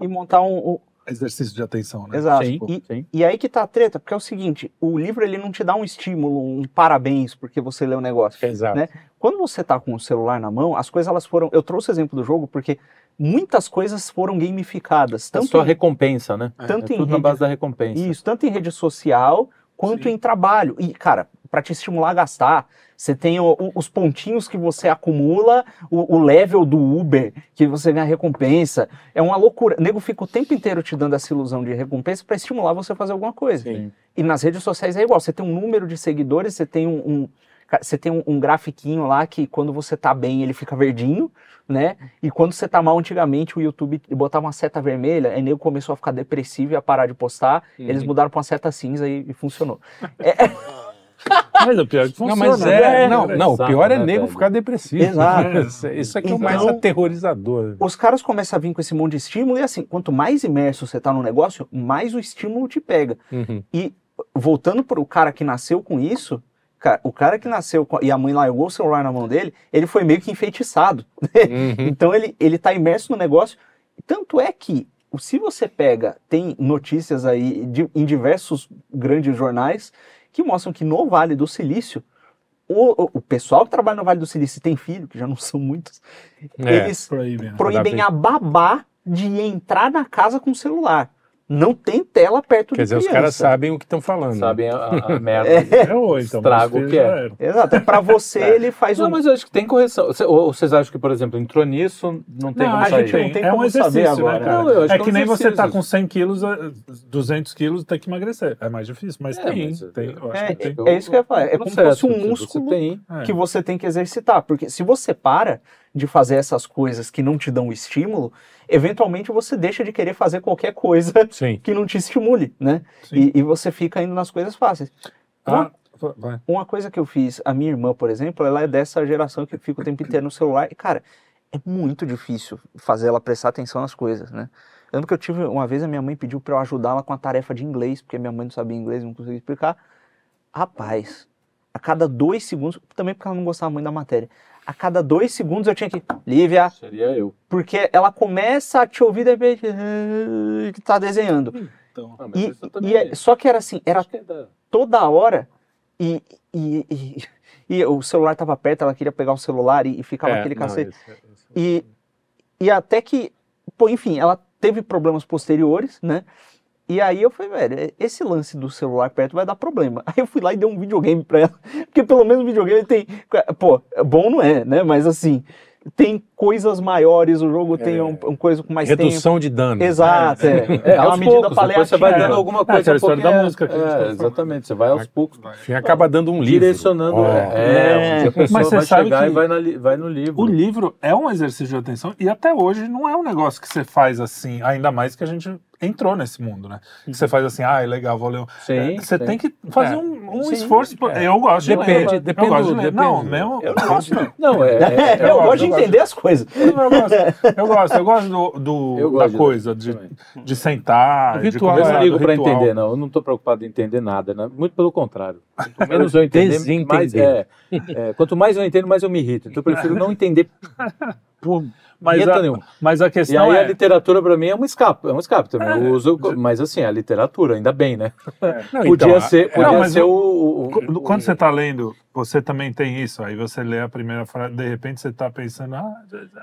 e montar um- exercício de atenção, né? exato. Sim, E, sim. e aí que tá a treta, porque é o seguinte, o livro ele não te dá um estímulo, um parabéns porque você leu o negócio. Exato. né? Quando você tá com o celular na mão, as coisas elas foram, eu trouxe o exemplo do jogo porque muitas coisas foram gamificadas, É tanto só em- recompensa, né? tanto É em tudo na rede base da recompensa. Isso, tanto em rede social quanto Sim. em trabalho. E, cara, para te estimular a gastar, você tem o- o- os pontinhos que você acumula, o, o level do Uber, que você ganha recompensa. É uma loucura. O nego fica o tempo inteiro te dando essa ilusão de recompensa para estimular você a fazer alguma coisa. Sim. E nas redes sociais é igual. Você tem um número de seguidores, você tem um. um- você tem um, um grafiquinho lá que quando você tá bem ele fica verdinho, né? E quando você tá mal, antigamente o YouTube botava uma seta vermelha, aí nego começou a ficar depressivo e a parar de postar. Eles mudaram pra uma seta cinza e, e funcionou. Mas o pior é que Não, funciona. mas é, né? não, não, o pior é né, nego velho? ficar depressivo. Exato. Isso- Isso aqui é o mais Então- aterrorizador. Os caras começam a vir com esse monte de estímulo e assim, quanto mais imerso você tá no negócio, mais o estímulo te pega. Uhum. E voltando pro cara que nasceu com isso, cara, o cara que nasceu e a mãe largou o celular na mão dele, ele foi meio que enfeitiçado. Uhum. Então ele, ele tá imerso no negócio. Tanto é que, se você pega, tem notícias aí de- em diversos grandes jornais que mostram que no Vale do Silício, o, o- o pessoal que trabalha no Vale do Silício e tem filho, que já não são muitos, É. eles né? proíbem bem. a babá de entrar na casa com celular. Não tem tela perto Quer de dizer, os criança. caras sabem o que estão falando. Sabem a, a- merda. É, ou então, Estrago meus que é. Exato, é pra você ele faz Não, um... mas eu acho que tem correção. Cê- Ou vocês acham que, por exemplo, entrou nisso, não tem Não, como a sair? gente não tem É um como exercício, saber né, agora. cara? Não, eu acho é que que é um nem você tá exercício. com 100 quilos, eh, 200 quilos tem que emagrecer. É mais difícil, mas É, tem, mas, tem. Eu acho É, que tem. é isso que eu ia falar. É como se fosse um músculo. É. que você tem que exercitar. Porque se você para de fazer essas coisas que não te dão estímulo, eventualmente você deixa de querer fazer qualquer coisa Sim. que não te estimule, né? E, e você fica indo nas coisas fáceis. Uma, Ah, vai. uma coisa que eu fiz, a minha irmã, por exemplo, ela é dessa geração que fica o tempo inteiro no celular. E, cara, é muito difícil fazer ela prestar atenção nas coisas, né? Eu lembro que eu tive, uma vez a minha mãe pediu pra eu ajudá-la com a tarefa de inglês, porque minha mãe não sabia inglês, não conseguia explicar. Rapaz, a cada dois segundos, também porque ela não gostava muito da matéria, a cada dois segundos eu tinha que, Lívia, Seria eu. porque ela começa a te ouvir de repente, "Ah", que tá desenhando. Então, Ah, E, e é- só que era assim, era é da- toda hora e, e, e, e o celular tava perto, ela queria pegar o celular e, e ficava É, aquele não, cacete. esse- esse- E, e até que, pô, enfim, ela teve problemas posteriores, né? E aí eu falei, velho, esse lance do celular perto vai dar problema. Aí eu fui lá e dei um videogame pra ela, porque pelo menos o videogame tem, pô, bom não é, né? Mas assim, tem coisas maiores, o jogo tem É. um, um coisa com mais tempo. Redução de dano. Exato, é. É, É uma medida poucos, depois você vai É. dando alguma Ah, coisa. aquela um história da música que a gente É, falando. exatamente. Você vai aos poucos Enfim, acaba dando um livro. direcionando. Ó. É, é, pessoa Mas você vai sabe chegar que e vai, na li- vai no livro. O livro é um exercício de atenção e até hoje não é um negócio que você faz assim, ainda mais que a gente entrou nesse mundo, né? Que você faz assim, ah, é legal, vou ler. um- Sim, você sim. tem que fazer É. um, um Sim. esforço. por- Eu gosto de Depende, ler. depende eu gosto de ler. depende Não, mesmo. Eu não gosto, não. Não, é. é- eu, eu gosto de eu entender as coisas. Eu gosto, eu gosto, eu gosto do, do- Eu da gosto de- coisa, de, de sentar, O de ritual Eu conversar não ligo ritual. entender, não. Eu não tô preocupado em entender nada. né? Muito pelo contrário. Quanto menos eu entender, mais. É, é, quanto mais eu entendo, mais eu me irrito. Então eu prefiro não entender por Mas a, nenhuma. mas a E questão aí a é. literatura pra mim é um escape, é um escape também. Eu uso, mas assim, a literatura, ainda bem, né? Não, Podia então, ser, a- podia Não, ser o- o, o- Qu- Quando você tá lendo, você também tem isso. Aí você lê a primeira frase, de repente você tá pensando, ah,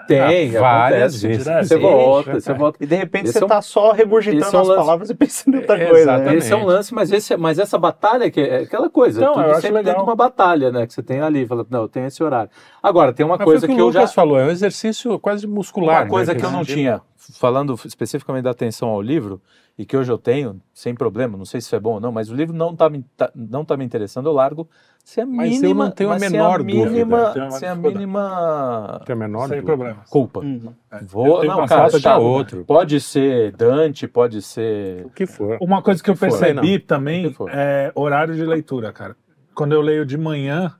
tem, Ah, várias vezes. Você volta, você volta. E de repente Esse você é um- tá só regurgitando esse é um as lance- palavras e pensando em outra É, coisa. né? exatamente. Esse é um lance, mas, esse, mas essa batalha que é aquela coisa, Então, tudo eu acho sempre legal. dentro de uma batalha, né? Que você tem ali, fala, não, eu tenho esse horário. Agora, tem uma Mas coisa que, que o eu já. Lucas falou, é um exercício quase muscular. Uma coisa né? que eu não tinha, falando especificamente da atenção ao livro, e que hoje eu tenho, sem problema, não sei se isso é bom ou não, mas o livro não tá me, tá- não tá me interessando, eu largo se a Mas eu mínima, não tenho a mas se menor mínima, dúvida. Se a dificuldade. mínima Tem a menor sem dúvida. problemas. culpa. Uhum. Eu Vou, não, cara, tá, outro. pode ser Dante, pode ser... O que for. Uma coisa que eu for. percebi O também que é horário de leitura, cara. Quando eu leio de manhã,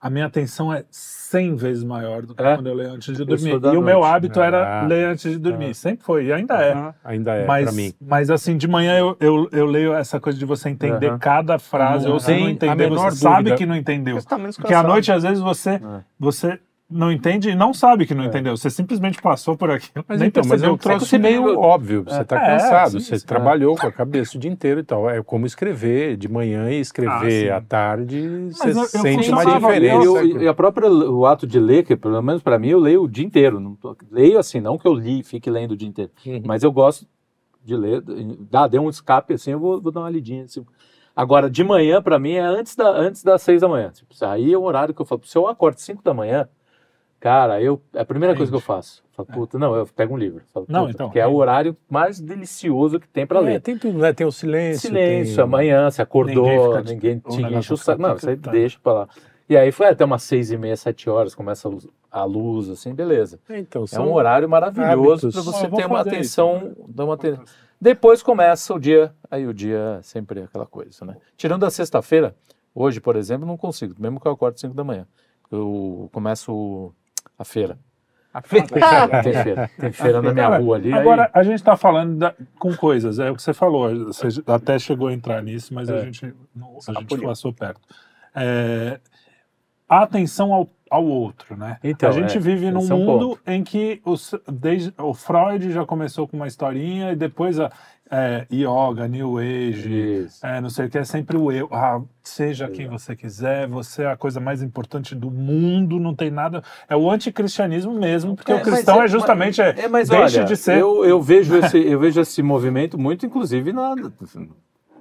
a minha atenção é 100 vezes maior do que É? quando eu leio antes de dormir. E o meu noite. hábito era Ah. ler antes de dormir. Sempre foi, e ainda é. Ainda é, mas, pra mim. mas assim, de manhã eu, eu, eu leio essa coisa de você entender cada frase, ou se não a entender, você sabe dúvida. que não entendeu. Tá menos Porque à noite, às vezes, você, É. você não entende e não sabe que não entendeu. Você simplesmente passou por aquilo. Mas nem então, mas é um que troço meio óbvio. Você tá É, cansado, sim, você sim. trabalhou com a cabeça o dia inteiro e tal. É como escrever de manhã e escrever Ah, à tarde, você eu- eu sente uma diferença. Eu- e a própria o ato de ler, que pelo menos para mim eu leio o dia inteiro. Não tô- leio assim, não que eu li, fique lendo o dia inteiro, Uhum. mas eu gosto de ler. Dá, deu um escape assim, eu vou, vou dar uma lidinha. Assim. Agora, de manhã, para mim, é antes, da, antes das seis da manhã. Tipo, aí é o horário que eu falo. Se eu acordo cinco da manhã, cara, eu, é a primeira coisa que eu faço. Falo, puta, não, eu pego um livro. Falo, Não, então, Porque é é. o horário mais delicioso que tem para É, ler. tem tudo, né? Tem o silêncio. Silêncio, tem... amanhã, você acordou, Ninguém fica ninguém te enche o saco. Não, você tá. deixa pra lá. E aí foi até umas seis e meia, sete horas, começa a luz, assim, beleza. É, Então, É um horário maravilhoso para você ter uma atenção. dar uma aten- Depois começa o dia, aí o dia é sempre aquela coisa, né? Tirando a sexta-feira, hoje, por exemplo, não consigo, mesmo que eu acorde cinco da manhã. Eu começo a feira. A feira. Tem feira. Tem feira na minha rua ali. Agora, aí- a gente está falando da- com coisas, é o que você falou, você até chegou a entrar nisso, mas a É. gente, não- a gente passou perto. É, a atenção ao, ao outro, né? Então, a gente é, vive num é mundo ponto. em que os, desde, o Freud já começou com uma historinha e depois a é, yoga, New Age, é, não sei o que, é sempre o eu. Ah, seja quem você quiser, você é a coisa mais importante do mundo, não tem nada. É o anticristianismo mesmo, porque É, o cristão mas é, justamente. É, É, mas deixe olha, de ser. Eu, eu, vejo esse, eu vejo esse movimento muito, inclusive, na,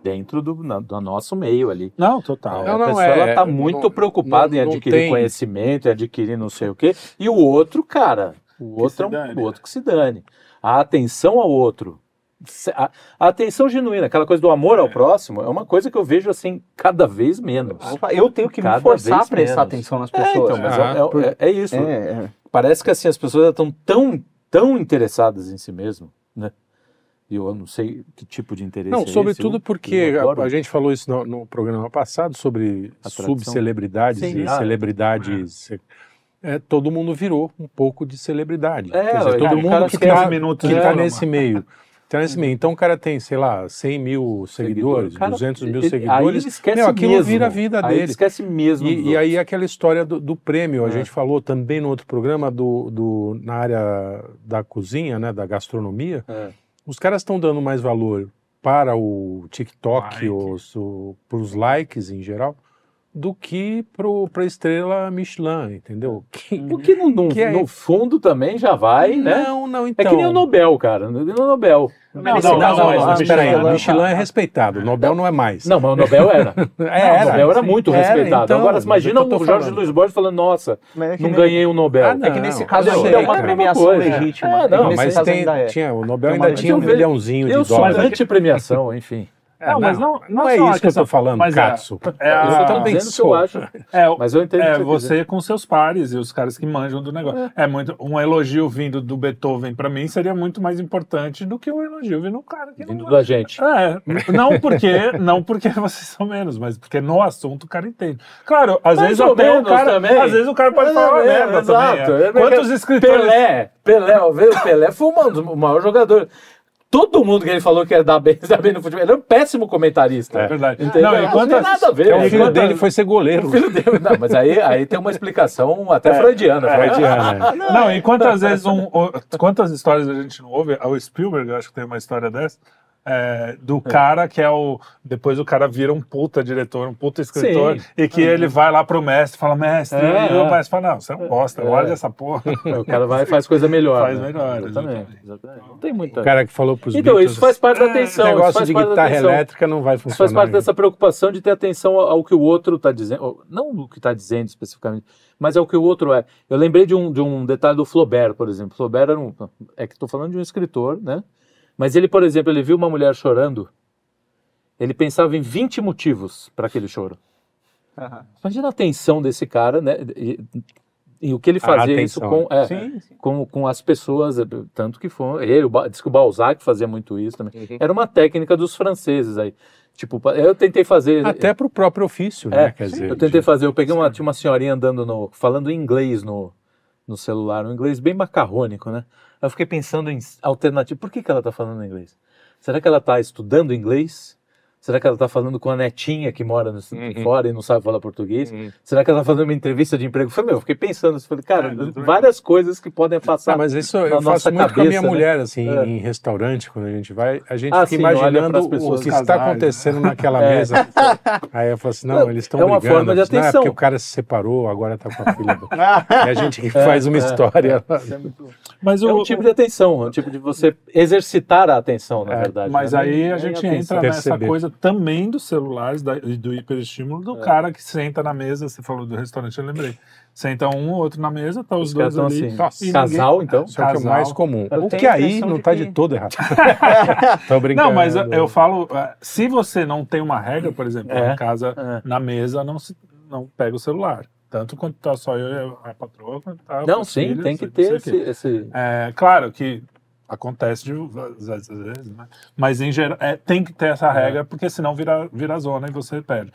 dentro do, na- do nosso meio ali. Não, total. Não, a não, pessoa é- ela tá não- muito não- preocupada em adquirir tem- conhecimento, em adquirir não sei o quê. E o outro, cara, o outro é um, o outro que se dane. A atenção ao outro. A, a atenção genuína, aquela coisa do amor ao próximo, é uma coisa que eu vejo assim cada vez menos. Eu tenho que me Cada forçar a prestar menos. atenção nas É, pessoas. então, mas Ah, é, é- é- é isso. É, é. Parece que assim as pessoas estão tão, tão interessadas em si mesmo, né? E eu não sei que tipo de interesse Não, é sobretudo esse, eu- porque eu a, a gente falou isso no, no programa passado sobre subcelebridades e ah, celebridades. É, todo mundo virou um pouco de celebridade. É, Quer dizer, todo cara mundo que está 15 minutos que de tá fama. nesse meio. Tá nesse meio. Então o cara tem, sei lá, 100 mil seguidores, Cara, 200 mil ele- Aí seguidores. ele esquece Meu, aquilo mesmo. vira a vida Aí ele dele. esquece mesmo. E, e aí aquela história do, do prêmio, a É. gente falou também no outro programa do, do, na área da cozinha, né, da gastronomia, É. os caras estão dando mais valor para o TikTok, Like. para os likes em geral, do que para a estrela Michelin, entendeu? Que- O que no, no, Que é- no fundo também já vai, né? Não, não, É então. que nem o Nobel, cara. No no Nobel. Não, Nesse não, caso, não, mas mas a espera aí, Michelin- o Michelin é respeitado, o Nobel não é mais. Não, mas o Nobel era. É, o Nobel era muito Era, respeitado. então, Agora, imagina é o o Jorge. Luiz Borges falando, nossa, é não nem- ganhei um Nobel. Ah, não. É que nesse caso ainda é uma premiação legítima. É, É que não, nesse mas é. tinha, o Nobel ainda tinha um milhãozinho de Eu sou dólares. anti-premiação, enfim. É, Não, mas não- não não é só a isso que eu tô falando, mas é- Katsu. É eu só a- dizendo que sou. eu acho. É, Mas eu entendo É, que você você com seus pares e os caras que manjam do negócio. É. muito um elogio vindo do Beethoven pra mim seria muito mais importante do que um elogio vindo do cara que Vindo não da gente. é, não porque, não porque vocês são menos, mas porque no assunto o cara entende. Claro, às Mais vezes ou até o cara, também. às vezes o cara pode falar É, merda exato. também. é. É, Quantos escritores Pelé, Pelé, o Pelé foi um dos- o maior jogador. Todo mundo que ele falou que ia dar bem, dar bem no futebol. Ele é um péssimo comentarista. É verdade. Entendeu? Não, e Não tem nada a ver. É, o filho Quantas- dele foi ser goleiro. O filho dele. Não, mas aí, aí tem uma explicação até freudiana. Freudiana, é. Não, e quantas vezes um, quantas histórias a gente não ouve? O Spielberg, eu acho que tem uma história dessa. É, do cara que é o. Depois o cara vira um puta diretor, um puta escritor, Sim. e que ele vai lá pro mestre e fala: Mestre, É, e o é. mestre fala: Não, você é um bosta, É. larga essa porra. O cara vai e faz coisa melhor. Faz né? melhor, Exatamente. exatamente. Não tem muita. O cara que falou pros Então, Beatles, isso faz parte da é, atenção. o negócio de guitarra elétrica não vai funcionar. Isso faz parte ainda. dessa preocupação de ter atenção ao que o outro está dizendo, não o que está dizendo especificamente, mas ao que o outro é. Eu lembrei de um, de um detalhe do Flaubert, por exemplo. Flaubert era um. É que estou falando de um escritor, né? Mas ele, por exemplo, ele viu uma mulher chorando, ele pensava em 20 motivos para aquele choro. Aham. Imagina a atenção desse cara, né? E, e o que ele fazia isso com, é, Sim, sim. com, com as pessoas, é, tanto que foi. Ele, o diz que o Balzac fazia muito isso também. Uhum. Era uma técnica dos franceses aí. Tipo, eu tentei fazer. Até pro próprio ofício, É, né? Quer dizer, eu tentei fazer, eu peguei uma, tinha uma senhorinha andando no, falando inglês no, no celular, um inglês bem macarrônico, né? Eu fiquei pensando em alternativa. Por que, que ela está falando inglês? Será que ela está estudando inglês? Será que ela está falando com a netinha que mora no, Uhum. fora e não sabe falar português? Uhum. Será que ela está fazendo uma entrevista de emprego? Eu falei, meu, eu fiquei pensando, falei, cara, É, exatamente. várias coisas que podem passar. Ah, mas isso na eu faço muito com a minha né? mulher, assim, É. em restaurante, quando a gente vai, a gente Ah, fica sim, imaginando o pessoas que está casais, acontecendo naquela É. mesa. Aí eu falo assim, não, eles estão é uma brigando. forma de Eu disse, Não, é atenção. porque o cara se separou, agora está com a filha. do-" e a gente faz uma é, história. É muito- Mas, É o, um tipo de atenção, é um tipo de você exercitar a atenção, na É, verdade. mas né? aí a gente atenção. entra nessa coisa também dos celulares da- e do hiperestímulo do É. cara que senta na mesa. Você falou do restaurante, eu lembrei. Senta um, outro na mesa, tá os, Os dois ali. assim. e Casal, então? Isso é o que é o Casal. mais comum. Eu O que a aí não de está que- de todo errado. Tô brincando. Não, mas eu, eu falo, eh, se você não tem uma regra, por exemplo, É. em casa, É. na mesa, não, se, não pega o celular. Tanto quanto tá só eu e a patroa, quanto tá Não, sim, filhos, tem que ter esse. esse- É, claro que acontece de às vezes, né? mas em geral é, tem que ter essa É. regra, porque senão vira, vira zona e você perde.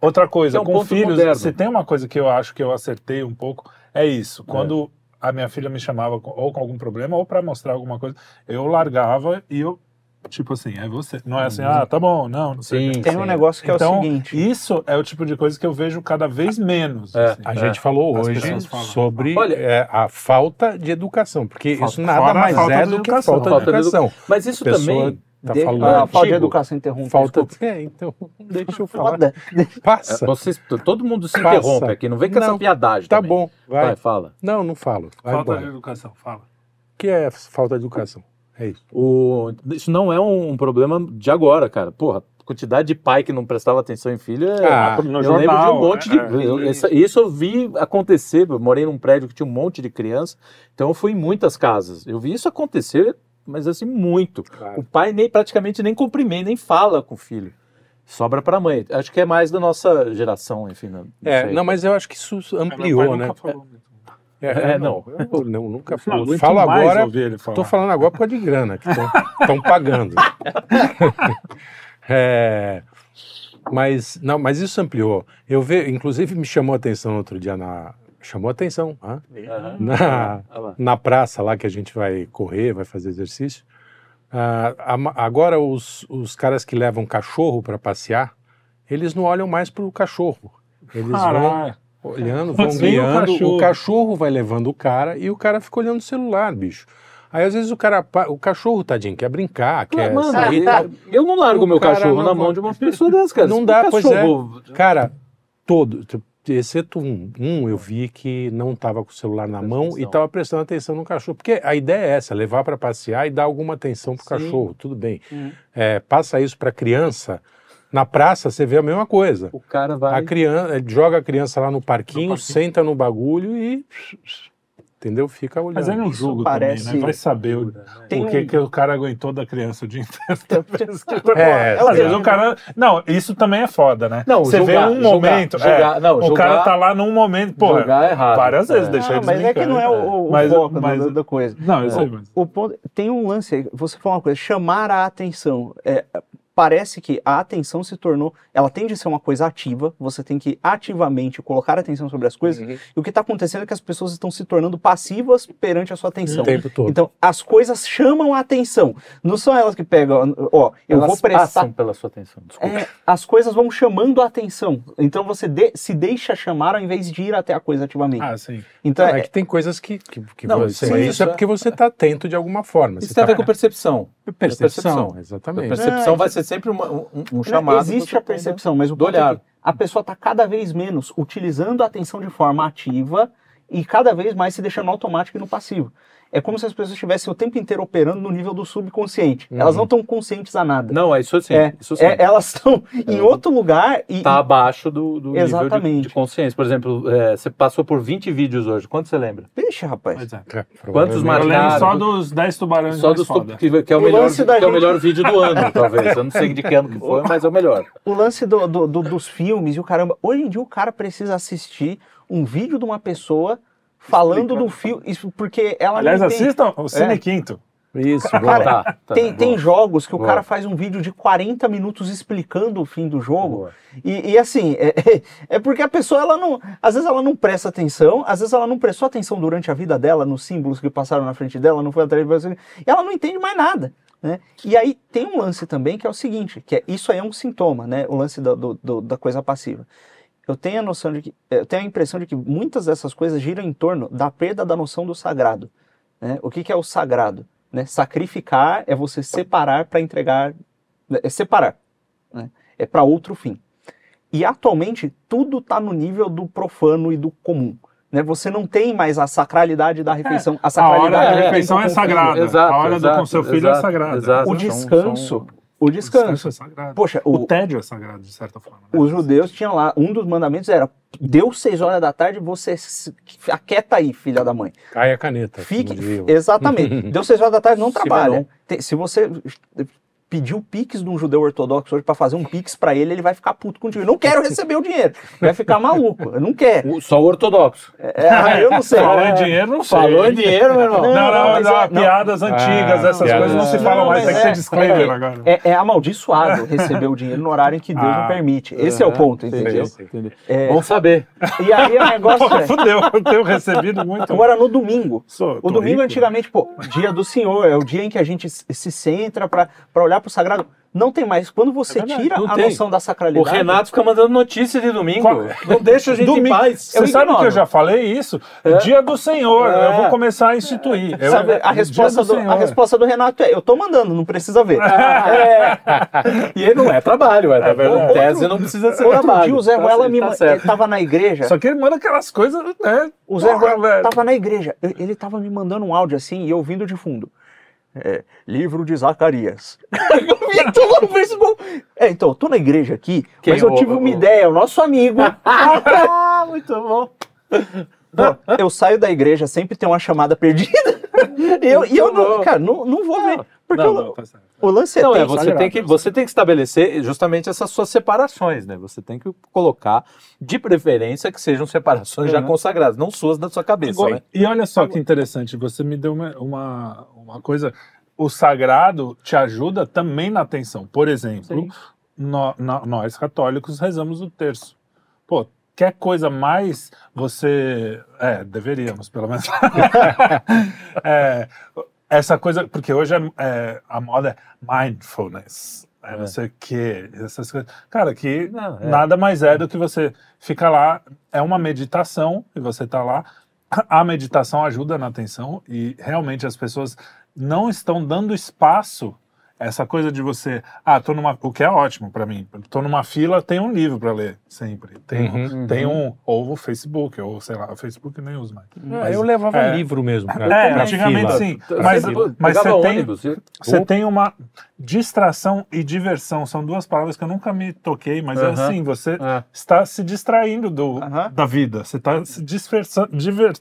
Outra coisa, é um com filhos, moderno. se tem uma coisa que eu acho que eu acertei um pouco, é isso. Quando a minha filha me chamava ou com algum problema ou para mostrar alguma coisa, eu largava e eu, tipo assim, é você. Não é assim, ah, tá bom, não, não sei. Sim, Tem um negócio que é Então, o seguinte. isso é o tipo de coisa que eu vejo cada vez menos. É. assim. A gente falou As hoje sobre Olha- é, a falta de educação, porque Falta- isso nada a mais é de do que educação. falta de Falta de educação. Mas isso também. tá de- falando a falta de educação interrompe. Falta. É, então, deixa eu falar. Foda. Passa. Vocês, todo mundo se Passa. interrompe aqui, não vem com essa Não, piadagem. Tá também. bom, vai. Vai, fala. Não, não falo. Vai Falta de embora. educação, fala. O que é falta de educação? É isso. O, isso não é um problema de agora, cara. Porra, quantidade de pai que não prestava atenção em filho é. Ah, no eu jornal, lembro de um monte de. é, eu- é. essa- isso eu vi acontecer. Eu morei num prédio que tinha um monte de criança, então eu fui em muitas casas. Eu vi isso acontecer, mas assim, muito. O pai nem praticamente nem cumprimenta, nem fala com o filho. Sobra pra mãe. Acho que é mais da nossa geração, enfim. Não, não É, sei. não, mas eu acho que isso ampliou, né? Muito. É, É, não. Eu não, nunca Não, falo. Falo agora, tô falando agora por causa de grana, que estão pagando. É, mas, não, mas isso ampliou. Eu ve, inclusive me chamou a atenção outro dia na... Chamou a atenção, hã? Aham. na, na praça lá que a gente vai correr, vai fazer exercício. Ah, a- agora os, os caras que levam cachorro para passear, eles não olham mais para o cachorro. Eles vão Caralho. Olhando, vão vem o guiando, o cachorro. cachorro. vai levando o cara e o cara fica olhando o celular, bicho. Aí às vezes o cara, o cachorro, tadinho, quer brincar, quer Mano, sair e eu- não largo O meu cachorro na mão de uma pessoa dessas, cara. Não dá, pois é. cachorro- Cara, todo, t- exceto um, um eu vi que não estava com o celular na Presta mão e atenção. estava prestando atenção no cachorro. Porque a ideia é essa, levar para passear e dar alguma atenção pro cachorro, tudo bem. Hum. É, passa isso para criança, na praça você vê a mesma coisa. O cara vai. A criança, joga a criança lá no parquinho, No parquinho. senta no bagulho e entendeu? Fica olhando. Mas é Isso jogo parece- também, né? Vai saber o, Tem o que, um- que o cara aguentou da criança o dia inteiro. É, Às vezes o cara. Não, isso também é foda, né? Não, Você julgar, vê um momento. é, julgar, não, o cara tá lá num momento, pô. Jogar errado. Várias vezes, É. deixa Não, eles mas é que não é o, o Mas- foco mas- da, da coisa. Não, eu sei, mas. O ponto, tem um lance aí, você falou uma coisa, chamar a atenção. É, parece que a atenção se tornou, ela tende a ser uma coisa ativa, você tem que ativamente colocar atenção sobre as coisas, Uhum. e o que está acontecendo é que as pessoas estão se tornando passivas perante a sua atenção. O tempo todo. Então, as coisas chamam a atenção. Não são elas que pegam, ó, eu Elas vou prestar. passam pela sua atenção. Desculpa. É, as coisas vão chamando a atenção. Então você de- se deixa chamar ao invés de ir até a coisa ativamente. Ah, sim. então, é é, que tem coisas que, que, que Não, você. sim, isso é é- porque você está atento de alguma forma. Isso Você tem a tá- ver com percepção. percepção, percepção. A exatamente. percepção Não, vai ser sempre uma- um, um chamado. existe a tem, né? percepção, mas o do é olhar. que a pessoa está cada vez menos utilizando a atenção de forma ativa e cada vez mais se deixando automático e no passivo. É como se as pessoas estivessem o tempo inteiro operando no nível do subconsciente. Elas Uhum. não estão conscientes a nada. Não, é isso sim. É, isso sim. É, elas estão em É. outro lugar e, Tá abaixo do, do nível de, Exatamente. de consciência. Por exemplo, é, você passou por 20 vídeos hoje. Quanto você lembra? Vixe, rapaz. Pois é. É, provavelmente. Eu marcaram? lembro só dos 10 tubarões Só dos foda. que, que é o, O melhor, que da é o gente- melhor vídeo do ano, talvez. Eu não sei de que ano que foi, mas é o melhor. O lance do- do- do- dos filmes e o caramba. Hoje em dia o cara precisa assistir um vídeo de uma pessoa falando do filme. Isso porque ela Aliás, não tem. assistam o Cine É. Quinto. Isso, Cara, boa. Tá, tá, tem, boa. tem jogos que o Boa. cara faz um vídeo de 40 minutos explicando o fim do jogo. E, e assim, é, é porque a pessoa, ela não. Às vezes ela não presta atenção, às vezes ela não prestou atenção durante a vida dela, nos símbolos que passaram na frente dela, não foi atrás de você, e ela não entende mais nada. Né? E aí tem um lance também que é o seguinte, que é, isso aí é um sintoma, né? O lance do- do- do- da coisa passiva. Eu tenho a noção de que. Eu tenho a impressão de que muitas dessas coisas giram em torno da perda da noção do sagrado. né? O que, que é o sagrado? Né? Sacrificar é você separar para entregar. É separar. né? É para outro fim. E atualmente tudo está no nível do profano e do comum. Né? Você não tem mais a sacralidade da refeição. a A sacralidade hora do da refeição é sagrada. Exato, a hora do exato, com seu filho exato, é sagrada. exato. O descanso. são- O descanso. descanso é sagrado. Poxa, O o, tédio é sagrado, de certa forma. né? os judeus tinham lá, um dos mandamentos era, deu seis horas da tarde, você se- aquieta aí, filha da mãe. Cai a caneta. Fique, o- exatamente, deu seis horas da tarde, não Se trabalha. Tem- se você pedir o pix de um judeu ortodoxo hoje para fazer um pix para ele, ele vai ficar puto contigo. Eu não quero receber o dinheiro. Vai ficar maluco. Eu não quero. O- Só o ortodoxo. É, ah, eu não sei. Falou em dinheiro, não sei. Falou em dinheiro, meu irmão. Não, não, Não, mas não, é- não. piadas antigas, Ah, essas piadas- coisas não se falam mais, mas tem que é- disclaimer é- agora. É, é amaldiçoado receber o dinheiro no horário em que Deus Ah. não permite. Esse é o ponto, entendeu? É, Bom saber. e aí o negócio Pô, é. fudeu, eu tenho recebido muito. Agora no domingo. Sou- O domingo rico. antigamente, pô, dia do Senhor, é o dia em que a gente se se centra para olhar pro sagrado. Não tem mais. Quando você É tira não a tem. noção da O sacralidade. Renato fica mandando notícia de domingo. Qual- Não deixa a gente Domingo- em paz. Você Eu sabe ignoro. que eu já falei isso? É. Dia do Senhor, É. eu vou começar a instituir. Eu- Sabe, a resposta, do, a Senhor. resposta do Renato é: eu tô mandando, não precisa ver. É, E ele não é trabalho, é, É verdade. Tese não precisa ser outro trabalho. dia o Zé Tá Ruela me tá tava na igreja. Só que ele manda aquelas coisas, né? O Zé Ruela tava na igreja. Ele ele tava me mandando um áudio assim e eu ouvindo de fundo. É, livro de Zacarias. lá no Facebook. É, então, eu tô na igreja aqui, Quem mas eu o- tive uma o- ideia, o nosso amigo. Ah, muito bom. Pô, eu saio da igreja, sempre tem uma chamada perdida. E eu, e eu não, cara, não, não vou ver. Porque Não, o, Não, o lance é Não, é, você tem, que, você tem que estabelecer justamente essas suas separações, né? Você tem que colocar, de preferência, que sejam separações já Uhum. consagradas, não suas da sua cabeça, Agora, né? E olha só que interessante, você me deu uma, uma, uma coisa. O sagrado te ajuda também na atenção. Por exemplo, nó- nó- nós católicos rezamos o terço. Pô, quer coisa mais você. É, deveríamos, pelo menos. É, essa coisa, porque hoje é, é, a moda é mindfulness. É, É. não sei o quê, essas coisas. Cara, que Não, é. nada mais é do que você fica lá, é uma meditação e você tá lá. A meditação ajuda na atenção e realmente as pessoas não estão dando espaço essa coisa de você, ah, tô numa, o que é ótimo para mim. Tô numa fila, tem um livro para ler sempre. Tem, Uhum. tem um ou o Facebook, ou sei lá, o Facebook nem uso mais. Ah, eu levava é. livro mesmo. Pra, É, pra antigamente fila. sim. Mas, mas você tem, você tem uma distração e diversão. São duas palavras que eu nunca me toquei, mas é Aham. assim, você É. está se distraindo do, da vida. Você está se dispersando. Diver,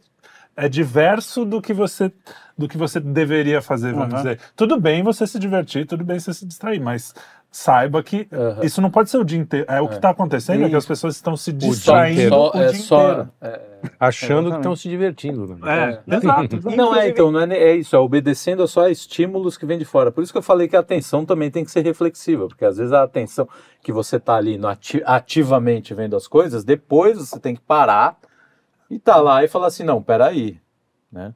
é diverso do que você do que você deveria fazer, vamos Aham. dizer. Tudo bem você se divertir, tudo bem você se distrair, mas saiba que Aham. isso não pode ser o dia inteiro. É o que É. está acontecendo, é que as pessoas estão se dia distraindo inteiro. o Só, é dia só, inteiro. é, Achando que estão se divertindo. Né? É, exato. Não, é, então, não é, é isso, é obedecendo só a estímulos que vêm de fora. Por isso que eu falei que a atenção também tem que ser reflexiva, porque às vezes a atenção que você está ali no ati- ativamente vendo as coisas, depois você tem que parar e tá lá e falar assim, não, peraí, né?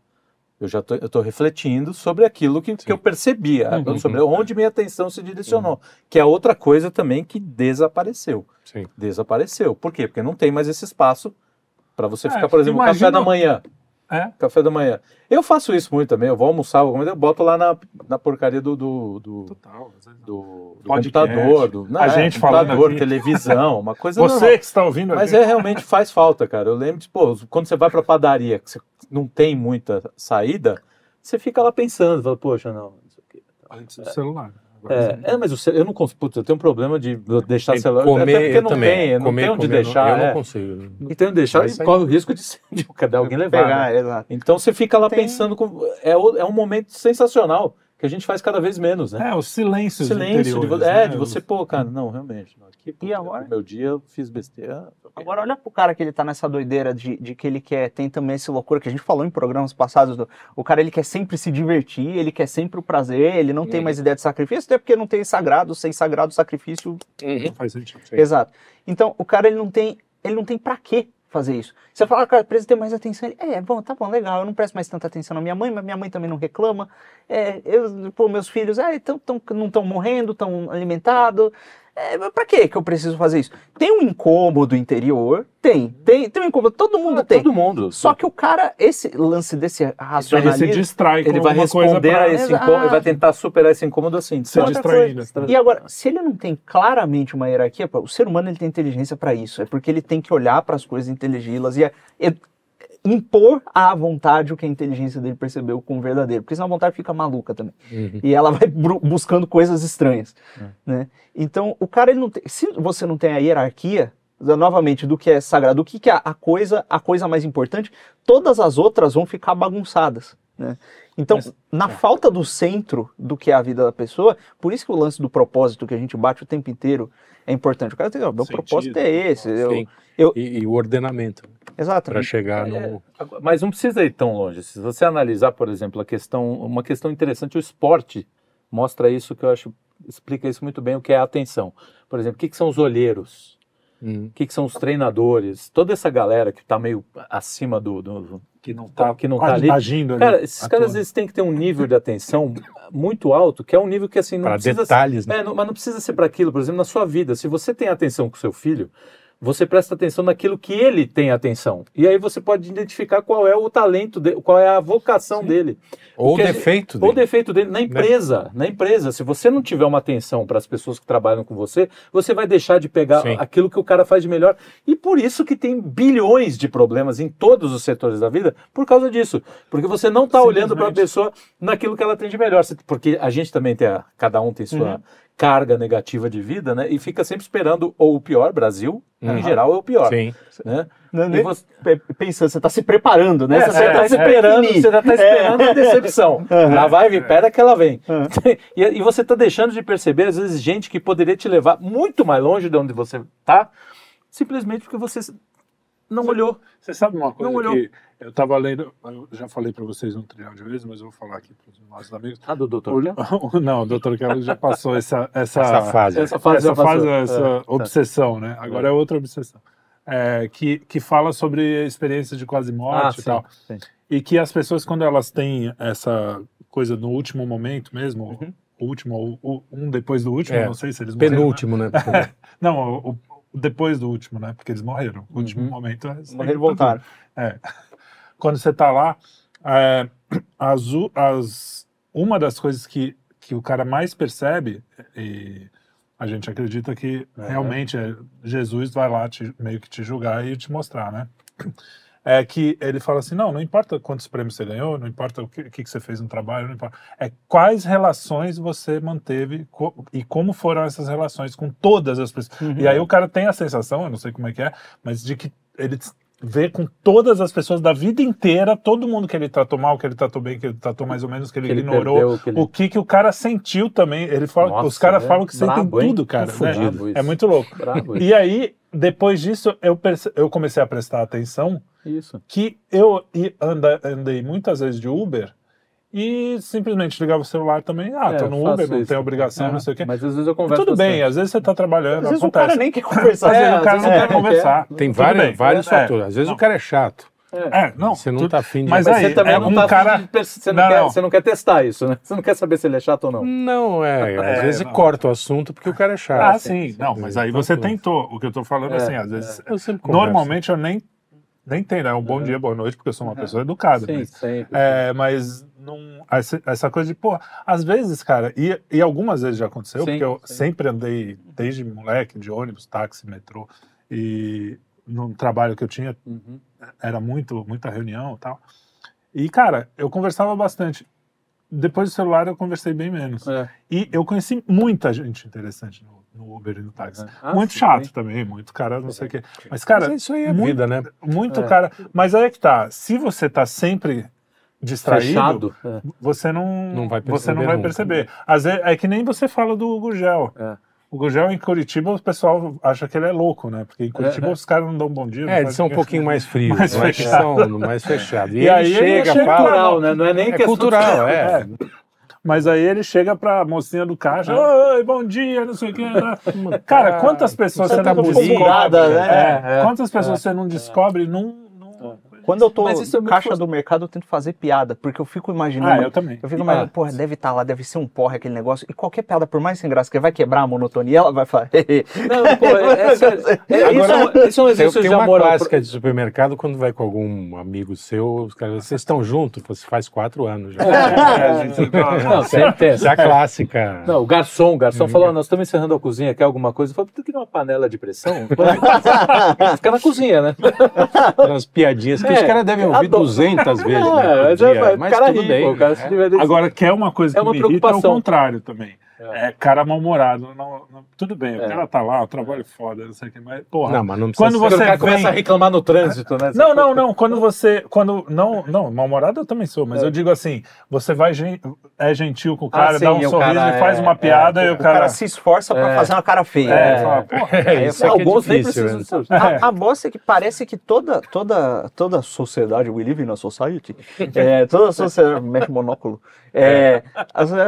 Eu já tô, eu tô refletindo sobre aquilo que, que eu percebia, Uhum. sobre onde minha atenção se direcionou, que é outra coisa também que desapareceu. Sim. Desapareceu. Por quê? Porque não tem mais esse espaço para você É, ficar, por exemplo, no imagina- café da manhã É. café da manhã. Eu faço isso muito também. Eu vou almoçar, vou comer, eu boto lá na, na porcaria do, do, do, Total. do- do computador. Do, não, A é, gente falando computador, aqui. televisão, uma coisa Você normal. que está ouvindo Mas aqui, é realmente faz falta, cara. Eu lembro de, pô, quando você vai pra padaria, que você não tem muita saída, você fica lá pensando, fala, poxa, não, não sei o quê. antes do celular. É, sim. é, mas o ce- eu não consigo, putz, eu tenho um problema de deixar o Tem celular, comer, até porque eu não também. tem, não comer, tem onde comer, deixar, Eu é. não consigo. não tem onde deixar e corre o risco de, de cadê alguém levar. Pegar, né? exato. Então você fica lá Tem- pensando, com, é, o- é um momento sensacional que a gente faz cada vez menos, né? É, os silêncios Silêncio, de, é, né? de você, pô, cara, não, realmente, não, aqui, pô, E agora? no meu dia eu fiz besteira. Agora olha pro cara que ele tá nessa doideira de, de que ele quer, tem também essa loucura que a gente falou em programas passados, do- o cara ele quer sempre se divertir, ele quer sempre o prazer, ele não tem Uhum. mais ideia de sacrifício, até porque não tem sagrado, sem sagrado sacrifício, Não faz sentido. Sim. exato. Então o cara ele não tem, ele não tem pra quê fazer isso. Você fala, ah, cara, precisa ter mais atenção. Ele, é, bom, tá bom, legal, eu não presto mais tanta atenção na minha mãe, mas minha mãe também não reclama. É, eu, pô, meus filhos, é, tão, tão, não estão morrendo, estão alimentados. É, mas pra quê que eu preciso fazer isso? Tem um incômodo interior? Tem. Tem, tem um incômodo, todo mundo tem. Todo mundo. Só que o cara, esse lance desse Ele se racionalismo... distrai com ele vai responder pra a esse Exato. incômodo, ele vai tentar superar esse incômodo assim. se distraindo. E agora, se ele não tem claramente uma hierarquia, o ser humano ele tem inteligência para isso. É porque ele tem que olhar para as coisas, inteligí-las e, é- é- impor à vontade o que a inteligência dele percebeu como verdadeiro. Porque senão a vontade fica maluca também. Uhum. E ela vai buscando coisas estranhas. É. Né? Então, o cara, ele não tem, se você não tem a hierarquia, novamente, do que é sagrado, do que, que é a coisa, a coisa mais importante, todas as outras vão ficar bagunçadas. Né? Então, Mas- na é. falta do centro do que é a vida da pessoa, por isso que o lance do propósito que a gente bate o tempo inteiro é importante. O cara tem, ó, meu Sentido, propósito é esse. Eu, eu- E, e o ordenamento exato. para chegar É, no. Mas não precisa ir tão longe. Se você analisar, por exemplo, a questão, uma questão interessante, o esporte mostra isso que eu acho, explica isso muito bem, o que é a atenção. Por exemplo, o que, que são os olheiros? Hum. O que, que são os treinadores? Toda essa galera que está meio acima do, do- Que não tá, que não tá ali. agindo ali. Cara, esses caras eles têm que ter um nível de atenção muito alto, que é um nível que assim não Para precisa detalhes, né? É, não- mas não precisa ser para aquilo. Por exemplo, na sua vida, se você tem atenção com seu filho, você presta atenção naquilo que ele tem atenção. E aí você pode identificar qual é o talento dele, qual é a vocação dele. Ou o defeito Ou o dele. defeito dele na empresa. Na empresa, se você não tiver uma atenção para as pessoas que trabalham com você, você vai deixar de pegar Sim. aquilo que o cara faz de melhor. E por isso que tem bilhões de problemas em todos os setores da vida por causa disso. Porque você não está olhando para a pessoa naquilo que ela tem de melhor. Porque a gente também tem, a, cada um tem sua Uhum. Carga negativa de vida, né? E fica sempre esperando ou o pior, Brasil, Uhum. em geral, é o pior. Sim. Né? Não, E nem- você, pe- pensando, você está se preparando, né? é, você está vai esperando, definir. você já está esperando a decepção. Uhum. Lá vai vir, pera que ela vem. Uhum. E, e você está deixando de perceber, às vezes, gente que poderia te levar muito mais longe de onde você está, simplesmente porque você não olhou. Você sabe uma coisa Não olhou. que eu estava lendo, eu já falei para vocês um trilhão de vezes, mas eu vou falar aqui para os nossos amigos. Ah, do doutor. O- não, o Dr. Kelly já passou essa, essa, Essa fase. Essa fase essa, fase, essa É, tá. obsessão, né? Agora é outra obsessão. É, que, que fala sobre experiências de quase Ah, morte e sim, tal. sim. E que as pessoas, quando elas têm essa coisa no último momento mesmo, Uhum. o último, ou um depois do último, É, não sei se eles morreram. né? Penúltimo, né? Não, o, o- o depois do último, né? Porque eles morreram. O último Uhum. momento é. Morreram e voltaram. É. Quando você tá lá, é, as, as- uma das coisas que, que o cara mais percebe, e a gente acredita que É. realmente é, Jesus vai lá te- meio que te julgar e te mostrar, né? É que ele fala assim: não, não importa quantos prêmios você ganhou, não importa o que, o que você fez no trabalho, não importa. É quais relações você manteve co- e como foram essas relações com todas as pessoas. Uhum. E aí o cara tem a sensação, eu não sei como é que é, mas de que ele ver com todas as pessoas da vida inteira, todo mundo que ele tratou mal, que ele tratou bem, que ele tratou mais ou menos, que ele, Que ele ignorou, perdeu, que ele- o que que o cara sentiu também. Ele fala, Nossa, os caras é falam que sentem brabo, tudo, cara. É né? É muito louco. E aí, depois disso, eu, perce- eu comecei a prestar atenção Isso. que eu anda- andei muitas vezes de Uber e simplesmente ligava o celular também. Ah, É, tô no Uber, não tem obrigação, É, não sei o quê. Mas às vezes eu converso Tudo bem, às vezes você tá trabalhando, Às vezes o acontece. cara nem quer conversar. Às vezes É, o cara não quer é, conversar. Tem Tudo vários, É, fatores. Às vezes não. o cara é chato. É, não. Você não tudo- tá afim de... Mas Mas aí, você também é não um tá cara- afim de você, não Não, quer, não. você não quer testar isso, né? Você não quer saber se ele é chato ou não. Não, é. Às É, vezes não. corta o assunto porque o cara é chato. Ah, sim. Não, mas aí você tudo. tentou. O que eu tô falando É, assim, às vezes. Eu sempre converso. Normalmente eu nem, nem tenho, né? Um bom dia, boa noite, porque eu sou uma pessoa educada. Sim, mas- sempre. É, mas não, essa, essa coisa de, pô, às vezes, cara, e, e algumas vezes já aconteceu, Sim, porque eu sim. sempre andei, desde moleque, de ônibus, táxi, metrô, e no trabalho que eu tinha, Uhum. Era muito, muita reunião e tal. E, cara, eu conversava bastante. Depois do celular, eu conversei bem menos. É. E eu conheci muita gente interessante no, no Uber e no táxi. Ah, muito sim, chato sim. também, muito cara, não sei o quê. Mas, Mas cara, isso aí é muito- vida, né? muito É. cara. Mas aí é que tá. Se você tá sempre distraído, Fechado. É. você não, Não vai você perceber não vai nunca. perceber. Às vezes, é que nem você fala do Gugel. É. O Gugel em Curitiba, o pessoal acha que ele é louco, né? Porque em Curitiba É. os caras não dão bom dia. não É, eles são um pouquinho mais frios, Mais não é que fechado. são mais fechados. E, E ele aí ele chega, chega fala... Cultural, né? Não é nem É questão cultural, é. É. Mas aí ele chega pra mocinha do caixa, oi, bom dia, não sei o quê. né? Cara, quantas pessoas você Tanta não buzina, descobre? né? É, É, Quantas pessoas você não descobre num... Quando eu tô é caixa fos- do mercado, eu tento fazer piada, porque eu fico imaginando. Ah, eu também. Eu fico imaginando, Ah. porra, deve estar lá, deve ser um porra aquele negócio. E qualquer piada, por mais sem graça, que vai quebrar a monotonia, ela vai falar. Não, pô, é, é sério. É, isso, é um, isso é um Tem, exercício tem de uma clássica de supermercado quando vai com algum amigo seu, os caras, vocês estão juntos? Você faz quatro anos já. É, a gente tá- Não, sempre tem Essa é essa. a clássica. Não, o garçom, o garçom Hum. falou, nós estamos encerrando a cozinha, quer alguma coisa? Eu falei, tu queria uma panela de pressão? Fica na cozinha, né? Aquelas piadinhas que É, os caras devem ouvir adoro. 200 vezes. né, por É, mas, dia. é, mas o cara tudo ri, bem. pô, cara se diverte. Agora, quer uma coisa que É uma me irrita é o preocupação. contrário também. É, cara mal-humorado. Não, não- tudo bem, o É. cara tá lá, o trabalho é foda, não sei o que, mas, porra. Não, mas não precisa Quando o você cara começa vem- a reclamar no trânsito, né? Não, não, não. Quando você. Quando, não, não, mal-humorado eu também sou, mas É. eu digo assim: você vai gen- é gentil com o cara, sim, dá um e sorriso cara e faz é- uma piada e o O cara cara. se esforça pra É. fazer uma cara feia. É, fala, porra. É, é Alguns nem difícil, precisam. A, a bosta é que parece que toda, toda, toda sociedade, we live in a society, é, toda sociedade, mexe monóculo, é,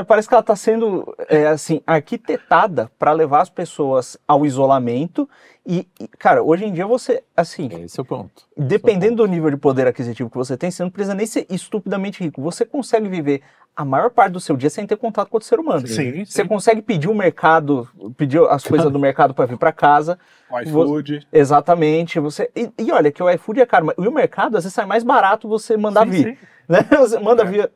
parece que ela está sendo, é, assim, arquitetada para levar as pessoas ao isolamento e, e, cara, hoje em dia você, assim, Esse é o ponto. dependendo do nível de poder aquisitivo que você tem, você não precisa nem ser estupidamente rico, você consegue viver a maior parte do seu dia sem ter contato com outro ser humano. Sim, Você sim. consegue pedir o mercado, pedir as coisas do mercado para vir para casa, O iFood. Exatamente. Você, e, e olha que o iFood é caro, mas e o mercado às vezes sai mais barato você mandar Sim, vir. sim. Né? Você manda vir a-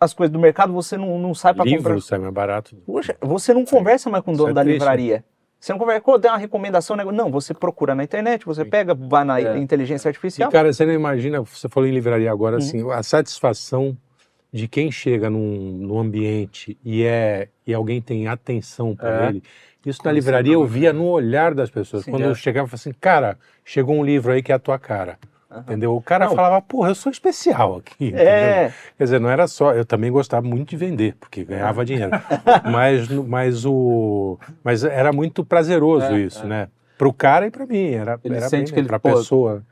as coisas do mercado, você não, não sai para comprar. Livro sai mais barato. Poxa, você não conversa mais com o dono é da triste, livraria. Você não conversa, "Pô, dá uma recomendação, né?" não, você procura na internet, você pega, vai na É. inteligência E, artificial. cara, você não imagina, você falou em livraria Uhum. agora, assim, a satisfação de quem chega num, num ambiente e, é, e alguém tem atenção para É. ele. Isso na livraria eu via no olhar das pessoas. Sim, Quando é. eu chegava, eu falava assim, cara, chegou um livro aí que é a tua cara. Entendeu? O cara Não. falava, porra, eu sou especial aqui. entendeu? É, Quer dizer, não era só. Eu também gostava muito de vender, porque ganhava dinheiro. mas, mas, o, mas era muito prazeroso É, isso, né? Para o cara e para mim. Era, Ele era sente bem, que ele, pra pô, pessoa.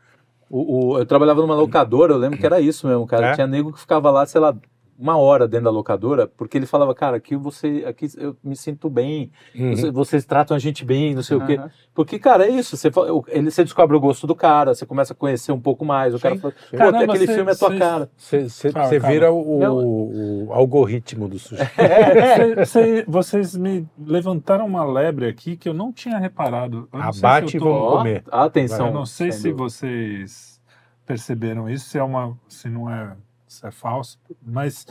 O, o- eu trabalhava numa locadora, eu lembro que era isso mesmo, cara. É? Tinha nego que ficava lá, sei lá, uma hora dentro da locadora, porque ele falava, cara, aqui você, aqui eu me sinto bem, Uhum. você- vocês tratam a gente bem, não sei o quê. Porque, cara, é isso. Você, ele, você descobre o gosto do cara, você começa a conhecer um pouco mais. O cara Sim, fala, sim. pô, Caramba, aquele cê- filme é tua cês- cara. Você Ah, vira o, o algoritmo do sushi. Cê- cê- vocês me levantaram uma lebre aqui que eu não tinha reparado. Eu se Abate e vamos comer. atenção. Eu não sei se dúvida. vocês perceberam isso, se é uma, se não é, se é falso, mas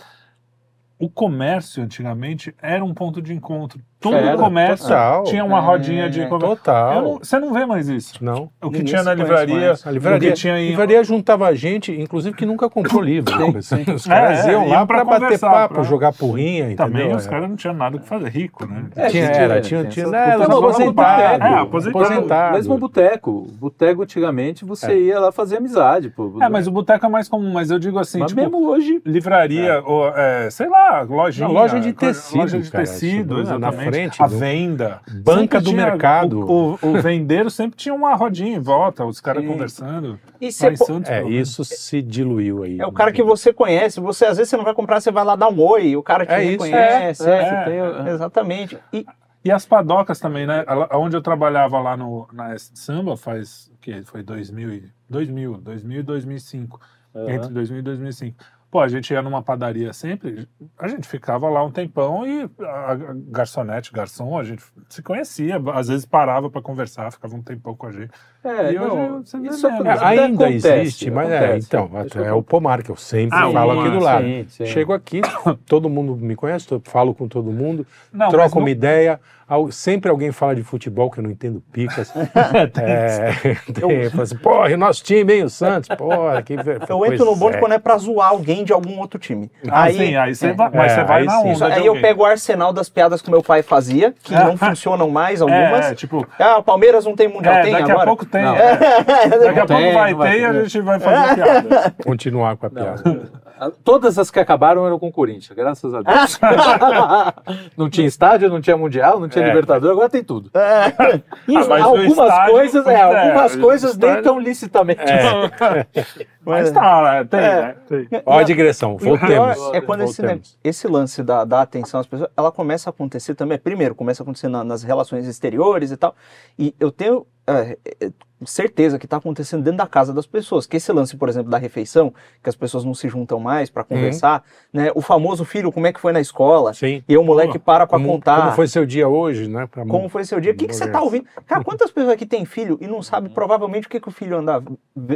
o comércio antigamente era um ponto de encontro Todo Era, comércio total. tinha uma É, rodinha de comércio. Total. Não- Você não vê mais isso. Não. O que Ninguém tinha na livraria, mais. A livraria, tinha em... livraria juntava gente, inclusive que nunca comprou livro. Os É, caras é, iam iam lá pra para bater papo, pra- jogar porrinha, Também entendeu? os É. caras não tinham nada que fazer, rico, né? É, Tinha, era, é, tinha, tinha, essas era, Vamos aposentado. boteco. É, aposentado. aposentado. Mesmo boteco. Boteco, antigamente, você ia lá fazer amizade. Pô. É, mas o boteco é mais comum, mas eu digo assim, Mas tipo, mesmo hoje. livraria, ou, é, sei lá, lojinha. Loja de tecido, Loja de tecido, exatamente. Frente a venda. Banca Sempre do tinha- mercado. O, o, o vendeiro sempre tinha uma rodinha em volta, os caras conversando. E Santos, É, isso se diluiu aí. É o cara que você conhece, você às vezes você não vai comprar, você vai lá dar um oi, o cara te É isso, reconhece. é, é. você tem- Exatamente. E E as padocas também, né? Onde eu trabalhava lá no, na S de Samba faz, o que? Foi 2000, e- 2000, 2000 e 2005. Aham. Entre 2000 e 2005. Pô, a gente ia numa padaria sempre, a gente ficava lá um tempão e a, garçonete, garçom, a gente se conhecia, às vezes parava para conversar, ficava um tempão com a gente. É, E não, hoje isso. É, ainda acontece, existe, mas é, acontece. então, Isso é o pomar que eu sempre Ah, falo aqui do lado. sim, sim. Chego aqui, todo mundo me conhece, eu falo com todo mundo, Não, troco não- uma ideia, sempre alguém fala de futebol que eu não entendo picas. é, tem, fala assim, porra, e nosso time, hein, o Santos, porra, que ver- eu entro no bonde é. quando é pra zoar alguém de algum outro time. Ah, aí, sim, aí você é. vai, mas É, você vai aí na sim. onda aí eu pego o arsenal das piadas que meu pai fazia, que É. não funcionam mais algumas. É, é, tipo, Ah, o Palmeiras não tem mundial, é, tem daqui agora? a pouco tem. Não. é. Daqui a pouco vai não vai ter e a gente vai fazer piada. Continuar com a piada. Todas as que acabaram eram com o Corinthians, graças a Deus. não tinha estádio, não tinha Mundial, não tinha É. Libertador, agora tem tudo. E Ah, algumas estádio- coisas, é, é, algumas coisas nem estádio- tão licitamente. Mas tá, né? tem, É. né? Tem. Ó a digressão, voltemos. é quando esse, Voltemos. esse lance da, da atenção às pessoas, ela começa a acontecer também. Primeiro, começa a acontecer na- nas relações exteriores e tal. E eu tenho é, é, certeza que está acontecendo dentro da casa das pessoas. Que esse lance, por exemplo, da refeição, que as pessoas não se juntam mais para conversar, né? O famoso filho, como é que foi na escola? Sim. E o moleque para para Como, contar. como foi seu dia hoje, né? pra- Como foi seu dia? O que, que você tá ouvindo? Cara, quantas pessoas aqui têm filho e não sabe provavelmente o que, que o filho anda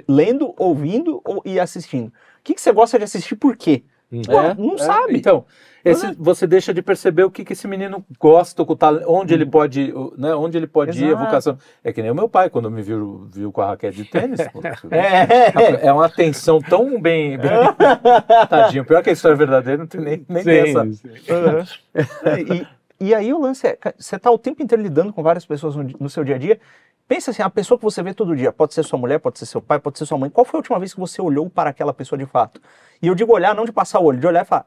lendo, ouvindo ou, e assistindo? O que, que você gosta de assistir por quê? Pô, É, não é. sabe. Então, esse- você deixa de perceber o que, que esse menino gosta, onde ele pode, o- né, onde ele pode ir, a vocação. É que nem o meu pai, quando me viu, viu com a raquete de tênis. pô, É, É uma atenção tão bem. bem... Tadinho. Pior que a história verdadeira, não tem nem, nem Sim, essa. sim. e, e aí o lance é, você tá o tempo inteiro lidando com várias pessoas no, no seu dia a dia. Pensa assim, a pessoa que você vê todo dia, pode ser sua mulher, pode ser seu pai, pode ser sua mãe. Qual foi a última vez que você olhou para aquela pessoa de fato? E eu digo olhar, não de passar o olho, de olhar e falar,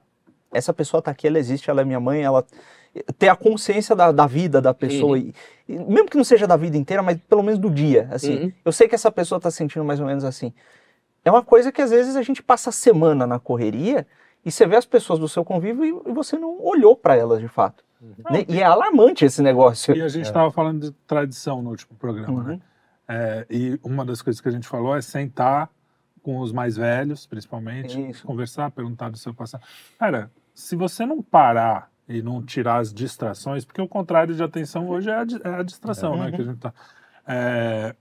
essa pessoa tá aqui, ela existe, ela é minha mãe, ela ter a consciência da, da vida da pessoa, e, e mesmo que não seja da vida inteira, mas pelo menos do dia, assim, Uhum. eu sei que essa pessoa tá sentindo mais ou menos assim. É uma coisa que às vezes a gente passa a semana na correria e você vê as pessoas do seu convívio e, e você não olhou para elas de fato. Né? E é alarmante esse negócio. E a gente estava falando de tradição no último programa, né? Uhum. É, e uma das coisas que a gente falou é sentar com os mais velhos, principalmente, Isso. conversar, perguntar do seu passado. Cara, se você não parar e não tirar as distrações, porque o contrário de atenção hoje é a, é a distração, né? Uhum. Que a gente tá, é,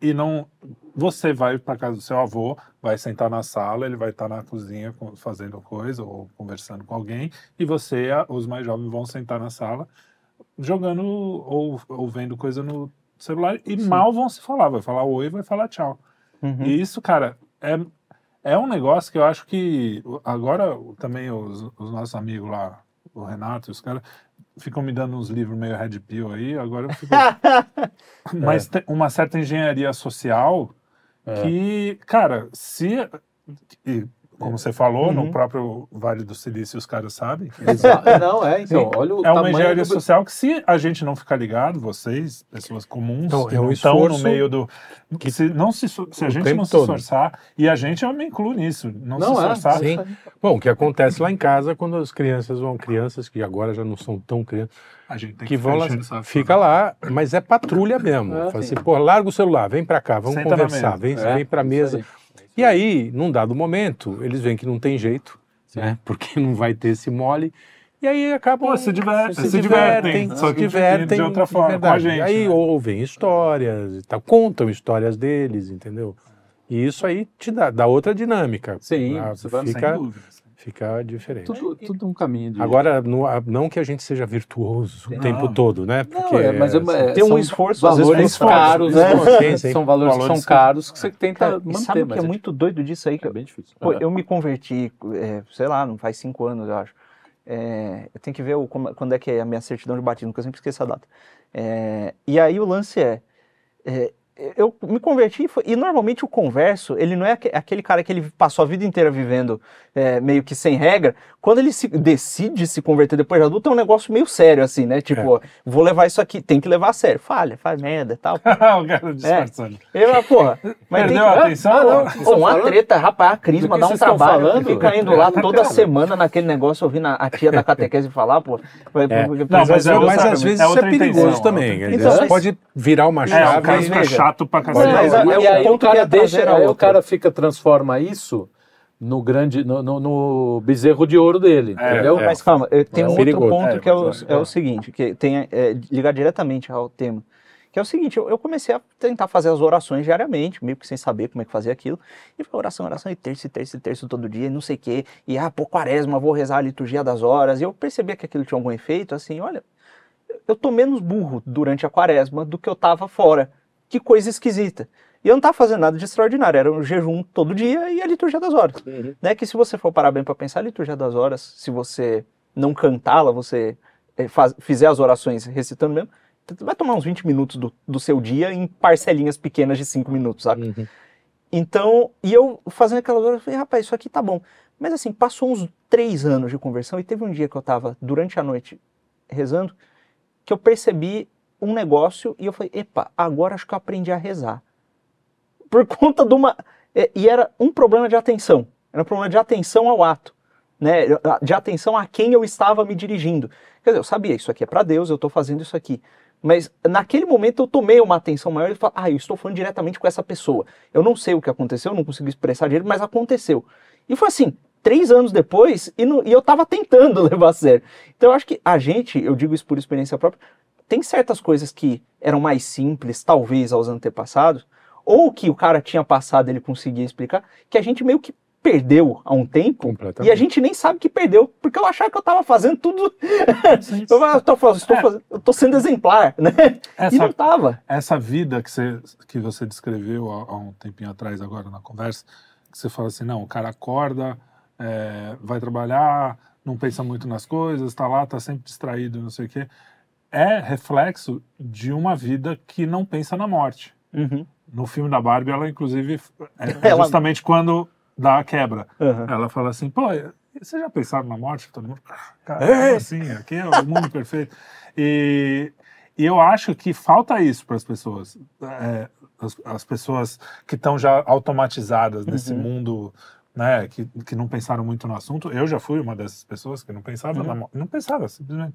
e não. Você vai para casa do seu avô, vai sentar na sala, ele vai estar na cozinha fazendo coisa ou conversando com alguém, e você, os mais jovens, vão sentar na sala jogando ou, ou vendo coisa no celular e mal vão se falar. Vai falar oi, vai falar tchau. Uhum. E isso, cara, é, é um negócio que eu acho que agora também os, os nossos amigos lá, o Renato e os caras, ficam me dando uns livros meio red pill aí, agora eu fico... Mas tem uma certa engenharia social que, cara, se... como você falou, no Uhum. próprio Vale do Silício os caras sabem. Exato. Não, é, então, olha o É uma engenharia do... social que se a gente não ficar ligado, vocês, pessoas comuns, Então, que é um não estão no meio do... Que se, não se, se a gente não se todo. esforçar, e a gente, eu me incluo nisso, não, Não, se é, esforçar... Sim. Bom, o que acontece lá em casa quando as crianças vão, crianças que agora já não são tão crianças, A gente tem que vão lá, fica lá, mas é patrulha mesmo. É, assim, pô, larga o celular, vem pra cá, vamos Senta conversar, vem, É, vem pra isso mesa. aí. E aí, num dado momento, eles veem que não tem jeito, Sim. né? Porque não vai ter esse mole. E aí acabam. Pô, se diver- se, se divertem, divertem, só se que divertem de outra forma, verdade. com a gente, Aí né? ouvem histórias e tal, contam histórias deles, entendeu? E isso aí te dá, dá outra dinâmica. Sim, Ah, você vai- Sem fica, dúvida. Fica diferente. Tudo, tudo um caminho de. Agora, não que a gente seja virtuoso o Não. tempo todo, né? Não, é, mas é, é, Tem um são esforço, às vezes, valores esforço, caros, né? né? Sim, sim. São valores, que Valores são caros que você tenta Cara, manter. sabe o que é muito doido disso aí? Que é eu, bem difícil. pô, É. eu me converti, é, sei lá, não faz cinco anos, eu acho. É, eu tenho que ver o- como- quando é que é a minha certidão de batismo, porque eu sempre esqueço a data. É, e aí o lance é, é, eu me converti e foi- e normalmente o converso, ele não é aque- aquele cara que ele passou a vida inteira vivendo é, meio que sem regra. Quando ele se, decide se converter depois de adulto, é um negócio meio sério, assim, né? Tipo, vou levar isso aqui, tem que levar a sério. Falha, faz merda e tal. o cara disfarçando. Eu, ah, porra, mas tem Perdeu a que... atenção? Ah, não. Pô, uma falando- treta, rapaz, a Crisma dá um trabalho. falando? Fica indo lá toda semana naquele negócio, ouvindo a, tia da catequese falar, pô. É. Não, mas Mas, é mas às é vezes isso é perigoso também. é Então, pode virar uma É, chave. o chato pra cacete. mas Não, é- é e o cara deixa, aí o cara fica transforma isso no grande, no, no- no bezerro de ouro dele, É, entendeu? é. Mas calma, eu- tem É um outro perigoso. ponto É, que é o, é. é o seguinte, que tem é, ligar diretamente ao tema. Que é o seguinte, eu, eu comecei a tentar fazer as orações diariamente, meio que sem saber como é que fazia aquilo. E foi oração, oração, e terço, e terço, e terço todo dia, e não sei o quê. E, ah, pô, quaresma, vou rezar a liturgia das horas. E eu percebia que aquilo tinha algum efeito, assim, olha, eu tô menos burro durante a quaresma do que eu tava fora. Que coisa esquisita. E eu não tava fazendo nada de extraordinário, era um jejum todo dia e a liturgia das horas. Né? Que se você for parar bem para pensar, a liturgia das horas, se você não cantá-la, você eh, faz- fizer as orações recitando mesmo, vai tomar uns 20 minutos do, do seu dia em parcelinhas pequenas de 5 minutos, sabe? Uhum. Então, e eu fazendo aquelas horas, eu falei, rapaz, isso aqui tá bom. Mas assim, passou uns três anos de conversão e teve um dia que eu tava durante a noite rezando, que eu percebi um negócio e eu falei, epa, agora acho que eu aprendi a rezar. Por conta de uma. E era um problema de atenção. Era um problema de atenção ao ato. Né? De atenção a quem eu estava me dirigindo. Quer dizer, eu sabia, isso aqui é para Deus, eu estou fazendo isso aqui. Mas naquele momento eu tomei uma atenção maior e falei, ah, eu estou falando diretamente com essa pessoa. Eu não sei o que aconteceu, não consegui expressar direito, mas aconteceu. E foi assim, três anos depois, e, no- e eu estava tentando levar a sério. Então eu acho que a gente, eu digo isso por experiência própria, tem certas coisas que eram mais simples, talvez, aos antepassados, ou que o cara tinha passado e ele conseguia explicar, que a gente meio que perdeu há um tempo, e a gente nem sabe que perdeu, porque eu achava que eu estava fazendo tudo. eu, tô, estou É. fazendo- eu tô sendo exemplar, né? E Essa, não tava. essa vida que você, que você descreveu há, há um tempinho atrás, agora na conversa, que você fala assim, não, o cara acorda, é, vai trabalhar, não pensa muito nas coisas, está lá, está sempre distraído, não sei o quê, é reflexo de uma vida que não pensa na morte. Uhum. No filme da Barbie, ela inclusive é, é Ela- justamente quando dá a quebra. Uhum. Ela fala assim, pô, vocês já pensaram na morte? Todo mundo, cara, É. assim, aqui é o mundo perfeito. E, e eu acho que falta isso para as pessoas. É, as, as pessoas que estão já automatizadas nesse Uhum. mundo, né, que, que não pensaram muito no assunto. Eu já fui uma dessas pessoas que não pensava Uhum. na morte. Não pensava, simplesmente.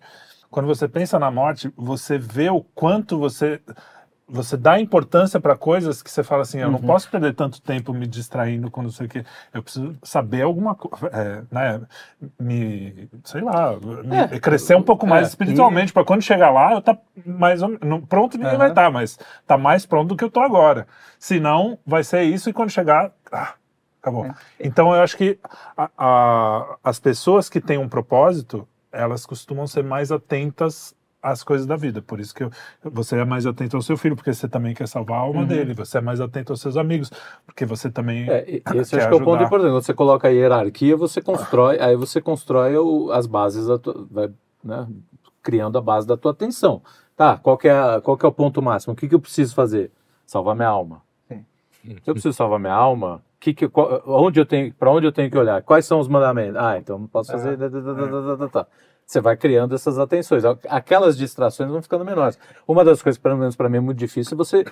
Quando você pensa na morte, você vê o quanto você você dá importância para coisas que você fala assim, eu não Uhum. posso perder tanto tempo me distraindo quando não sei o que. Eu preciso saber alguma coisa, né? Me, sei lá, me- É. crescer um pouco mais É. espiritualmente para quando chegar lá eu tá mais ou menos, não- pronto ninguém vai Aham. estar, mas tá mais pronto do que eu tô agora. Senão vai ser isso e quando chegar, ah, acabou. É. Então eu acho que a- a- as pessoas que têm um propósito, elas costumam ser mais atentas às coisas da vida. Por isso que eu- você é mais atento ao seu filho, porque você também quer salvar a alma Uhum. dele. Você é mais atento aos seus amigos, porque você também É, esse quer acho que é o ponto ajudar. importante. Quando você coloca a hierarquia, você constrói, aí você constrói o- as bases, da tua, vai, né, criando a base da tua atenção. Tá, qual que é, qual que é o ponto máximo? O que, que eu preciso fazer? Salvar minha alma. Sim. Se eu preciso salvar minha alma, que que, onde eu tenho, para onde eu tenho que olhar? Quais são os mandamentos? Ah, então não posso fazer. tá, tá. Você vai criando essas atenções. Aquelas distrações vão ficando menores. Uma das coisas, pelo menos para mim, é muito difícil, é você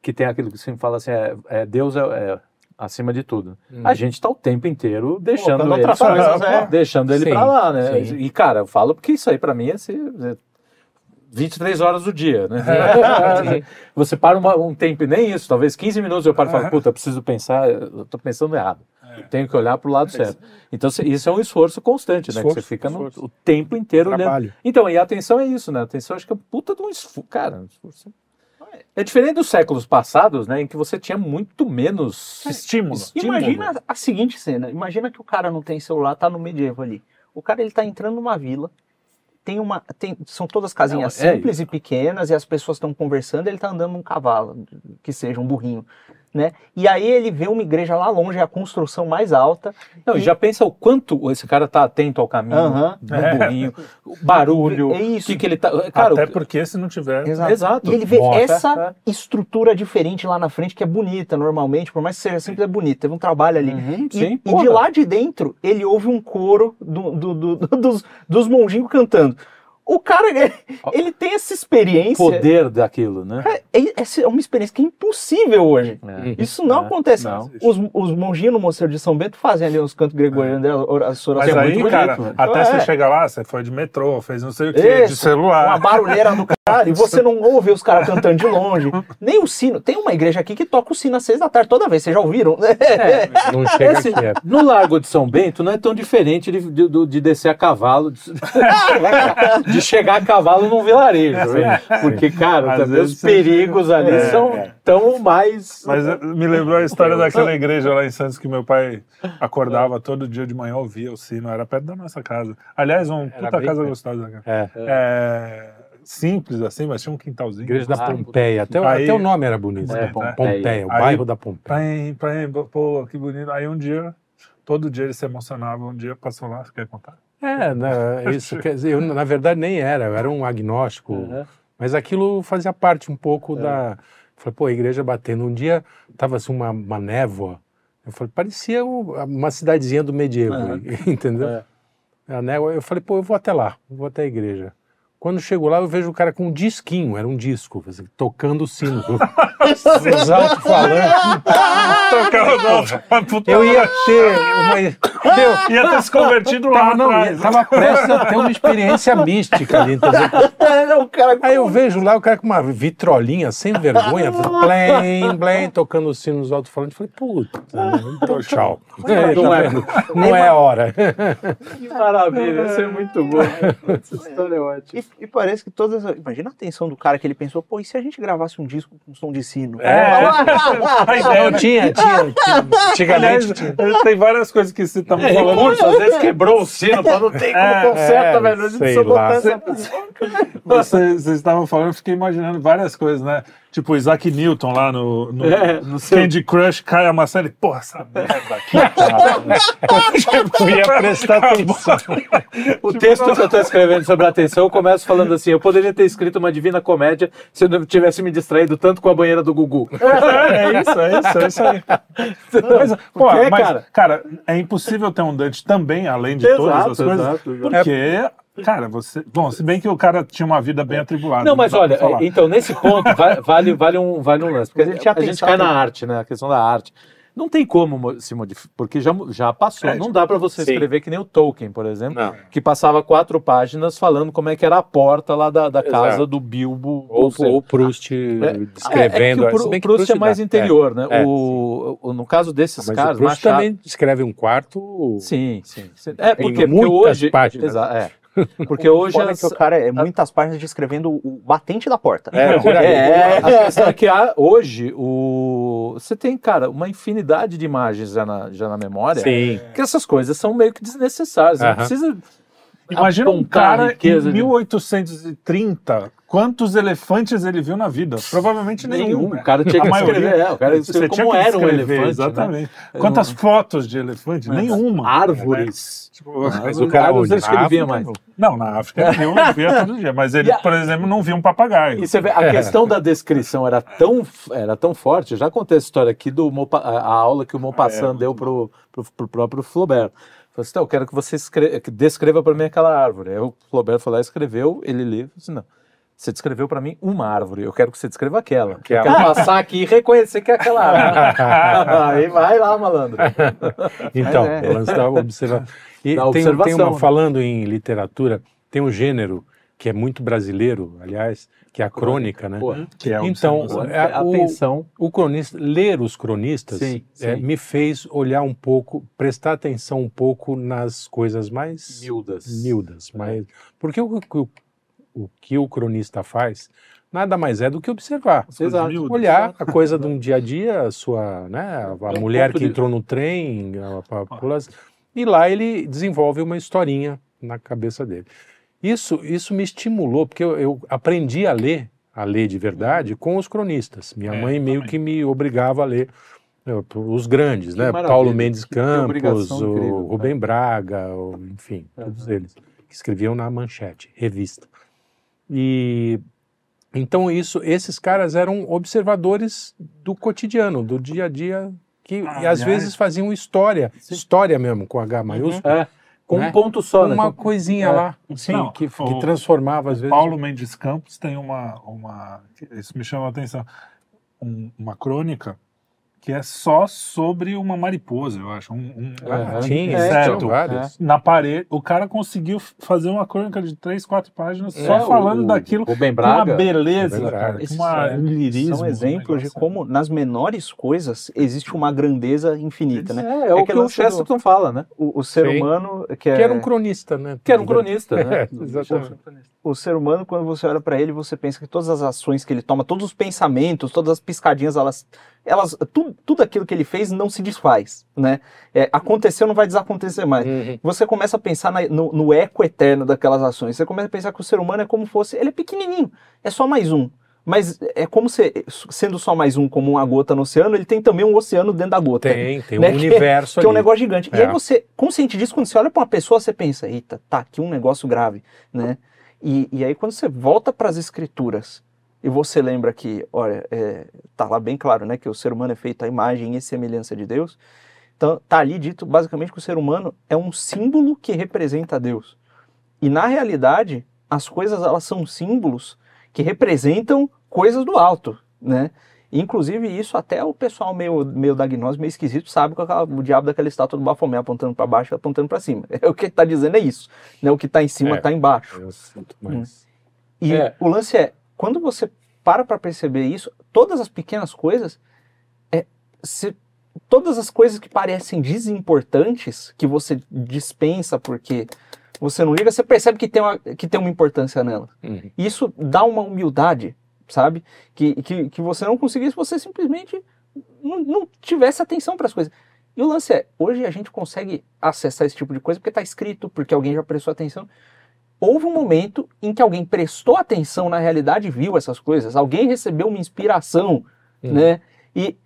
que tem aquilo que se fala assim, é, é Deus é, é acima de tudo. A gente está o tempo inteiro deixando Colocando ele, outras pra, coisas, é. deixando ele para lá, né? sim. E cara, eu falo porque isso aí para mim é, assim, é 23 horas do dia, né? Você para uma- um tempo, e nem isso, talvez 15 minutos eu paro e falo, puta, eu preciso pensar, eu tô pensando errado. Eu tenho que olhar para o lado certo. Então, isso é um esforço constante, né? Que Esforço, você fica no- esforço. o tempo inteiro olhando. Então, e a atenção é isso, né? A atenção acho que é um puta de um esforço. Cara, um esforço. É diferente dos séculos passados, né, em que você tinha muito menos Estímulo. estímulo. Imagina a seguinte cena. Imagina que o cara não tem celular, tá no medieval ali. O cara ele tá entrando numa vila. Tem uma, tem, são todas casinhas Não, é simples e pequenas e as pessoas estão conversando. Ele tá andando num cavalo, que seja um burrinho, né? E aí ele vê uma igreja lá longe, é a construção mais alta. Não, e já pensa o quanto esse cara tá atento ao caminho, Aham. no burrinho, o barulho, É o isso. que, que ele tá. Cara, Até porque se não tiver. Exato. Exato. E ele vê Bota. essa estrutura diferente lá na frente, que é bonita normalmente, por mais que seja simples, é bonita. Teve um trabalho ali. Uhum, E, sim, e de lá de dentro, ele ouve um coro do- do- do- do- dos, dos monjinhos cantando. O cara, ele, ele tem essa experiência. poder daquilo, né? É, essa é uma experiência que é impossível hoje. É. Isso não É, acontece. não. Os, os monjinhos no Mosteiro de São Bento fazem ali uns cantos gregorianos, né, as Mas orações aí, muito cara, bonito, até É. você chegar lá, você foi de metrô, fez não sei o quê, de Isso, celular. Uma barulheira do cara, e você não ouve os caras cantando de longe. Nem o sino. Tem uma igreja aqui que toca o sino às seis da tarde toda vez, vocês já ouviram? Não chega Esse- aqui. é. no Largo de São Bento não é tão diferente de, de- de descer a cavalo, de, de chegar a cavalo num vilarejo, né? Porque, cara, Às também os perigos ali É, são é. tão mais. Mas eh, me lembrou a história daquela igreja lá em Santos que meu pai acordava todo dia de manhã, ouvia o sino, era perto da nossa casa. Aliás, uma puta bem casa gostosa. Cara. É. É, simples assim, mas tinha um quintalzinho. Igreja da Ah, Pompeia. Até, o- Aí- até o nome era bonito. É, né? Pompeia. Pompeia, o Aí- bairro da Pompeia. Pô, que bonito. Aí um dia, todo dia ele se emocionava, um dia passou lá, você quer contar? É, né, isso quer dizer, eu, na verdade nem era, eu era um agnóstico, Uhum. mas aquilo fazia parte um pouco da. Falei, pô, a igreja batendo. Um dia tava assim uma, uma névoa, eu falei, parecia um- uma cidadezinha do medieval, entendeu? É. A névoa, eu falei, pô, eu vou até lá, vou até a igreja. Quando chego lá, eu vejo o cara com um disquinho, era um disco, assim, tocando o sino. Os alto-falantes. Tocava Eu ia ter uma. Meu, ia ter se convertido lá tava, não, atrás. tava prestes a ter uma experiência mística ali, entendeu? o cara Aí eu vejo lá o cara com uma vitrolinha, sem vergonha, blém, blém, tocando o sino nos alto-falantes. Falei, puta, né? então tchau. É, Não tá é. Não é a hora. Que maravilha, isso é muito bom. Essa história é ótima. E, e parece que todas. Imagina a atenção do cara que ele pensou, pô, e se a gente gravasse um disco com som de sino? É. Ideia, Não, tinha, tinha, tinha. Antigamente Aliás, tinha. tem várias coisas que você estava É, falando. recurso, às vezes quebrou o sino, pra não ter como É, conserta, é, velho. A gente precisa botar lá. essa. Vocês vocês estavam falando, eu fiquei imaginando várias coisas, né? Tipo o Isaac Newton lá no, no É, no seu- Candy Crush, cai a maçã, ele, porra, essa merda aqui, cara. Eu ia prestar atenção. O texto que eu estou escrevendo sobre a atenção, eu começo falando assim: eu poderia ter escrito uma divina comédia se eu não tivesse me distraído tanto com a banheira do Gugu. É, é isso, é isso, é isso aí. Mas, pô, quê, mas, cara? cara? é impossível ter um Dante também, além de todas Exato, as coisas. exato, exato. Porque, cara, você. Bom, se bem que o cara tinha uma vida bem atribulada. Não, mas olha, então nesse ponto va- vale, vale, um, vale um lance. Porque a, tinha a gente cai na arte, né? A questão da arte. Não tem como mo- se modificar, porque já, já passou. É, não dá para você sim. escrever que nem o Tolkien, por exemplo, Não. que passava quatro páginas falando como é que era a porta lá da, da casa Exato. do Bilbo. Ou, ou Proust descrevendo. É, é que o, o Proust é mais dá- interior, né? é, o, o- no caso desses Mas caras, o Proust Machado- também escreve um quarto. Sim, sim. sim. É, porque, porque muitas hoje. páginas. Exa- é. Porque O hoje. é as- que o cara é muitas páginas descrevendo o batente da porta. É, aí. É. A questão é que há, hoje o... você tem, cara, uma infinidade de imagens já na, já na memória. Sim. Que essas coisas são meio que desnecessárias. Não precisa. Imagina um a cara em de- 1830, quantos elefantes ele viu na vida? Provavelmente nenhum. O cara tinha A que maioria. escrever. É, o cara Você tinha como que era um descrever, elefante. Exatamente. Né? Quantas fotos de elefante? Nenhuma. Árvores. Tipo, Mas o o cara olhava, escrevia mais. Não, na África ele ele via todo dia, mas ele, a- por exemplo, não viu um papagaio. E você vê, a questão da descrição era tão, era tão forte, eu já contei essa história aqui do Maupa- a, a aula que o Maupassant deu pro, pro, pro próprio Flaubert. Falei assim, "Então, eu quero que você escre- que descreva para mim aquela árvore. Aí o foi lá, escreveu, ele leu, falou assim, não, você descreveu para mim uma árvore, eu quero que você descreva aquela. Eu Aquela. quero passar aqui e reconhecer que é aquela árvore. Aí vai lá, malandro. Então, É, é. o lance da observa... e Da tem, tem observação, uma, né? falando em literatura, tem um gênero que é muito brasileiro, aliás, que é a crônica, né? Pô, Que é um Então, observação. é, o- atenção. O cronista, ler os cronistas Sim, é, sim. me fez olhar um pouco, prestar atenção um pouco nas coisas mais Mildas. miúdas. Mas, porque o, o, o que o cronista faz nada mais é do que observar. Exato. miúdas. Olhar a coisa de um dia a dia, a sua, né, a É mulher que de- entrou no trem, a, a, pulas- e lá ele desenvolve uma historinha na cabeça dele. Isso, isso me estimulou, porque eu, eu aprendi a ler, a ler de verdade, com os cronistas. Minha É, mãe meio também. que me obrigava a ler eh, os grandes, Que né? maravilha, Paulo Mendes que Campos, o incrível? Rubem Braga, o- enfim, todos eles que escreviam na Manchete, revista. E então isso, esses caras eram observadores do cotidiano, do dia a dia, que Ah, e às aliás- vezes faziam história, Sim. história mesmo com H maiúsculo, É, com Né? um ponto só, né? uma Com- coisinha É. lá, Sim. Não, que, que o- transformava às vezes. Paulo Mendes Campos tem uma, uma. Isso me chama a atenção. Um- uma crônica que é só sobre uma mariposa, eu acho. Um, um- Ah, É, tinha, é. Na parede. O cara conseguiu fazer uma crônica de três, quatro páginas só É, falando o- daquilo. O Ben com uma Braga. beleza, Braga. cara. Com Esses uma é- um lirismo. São um exemplos de como nas menores coisas existe uma grandeza infinita, né? É, é É o que o do- Chesterton fala, né? O, o ser Sim. humano que é Que era um cronista, né? Que era um cronista, né? É, exatamente. o ser humano quando você olha pra ele você pensa que todas as ações que ele toma, todos os pensamentos, todas as piscadinhas, elas, elas, tudo, tudo aquilo que ele fez não se desfaz, né? É, aconteceu, não vai desacontecer mais. Uhum. Você começa a pensar na- no, no eco eterno daquelas ações. Você começa a pensar que o ser humano é como fosse. Ele é pequenininho, é só mais um. Mas é como se, sendo só mais um, como uma gota no oceano, ele tem também um oceano dentro da gota. Tem, tem um Né? Que- universo Que é um ali. negócio gigante. E É. aí você, consciente disso, quando você olha pra uma pessoa, você pensa, eita, tá aqui um negócio grave, né? E, e aí quando você volta para as escrituras e você lembra que, olha, é, tá lá bem claro, né, que o ser humano é feito à imagem e semelhança de Deus. Então tá ali dito basicamente que o ser humano é um símbolo que representa Deus. E na realidade, as coisas elas são símbolos que representam coisas do alto, né? Inclusive, isso até o pessoal meio, meio da gnose, meio esquisito, sabe que aquela- o diabo daquela estátua do Bafomé apontando para baixo e apontando para cima. É o que ele está dizendo é isso. Né? O que está em cima É. está embaixo. Eu sinto mais. E É. o lance é, quando você para para perceber isso, todas as pequenas coisas, é, se- todas as coisas que parecem desimportantes, que você dispensa porque você não liga, você percebe que tem uma, que tem uma importância nela. Uhum. Isso dá uma humildade, sabe? Que, que, que você não conseguisse, você simplesmente não, não tivesse atenção para as coisas. E o lance é, hoje a gente consegue acessar esse tipo de coisa porque está escrito, porque alguém já prestou atenção. Houve um momento em que alguém prestou atenção na realidade e viu essas coisas. Alguém recebeu uma inspiração, Hum. né? E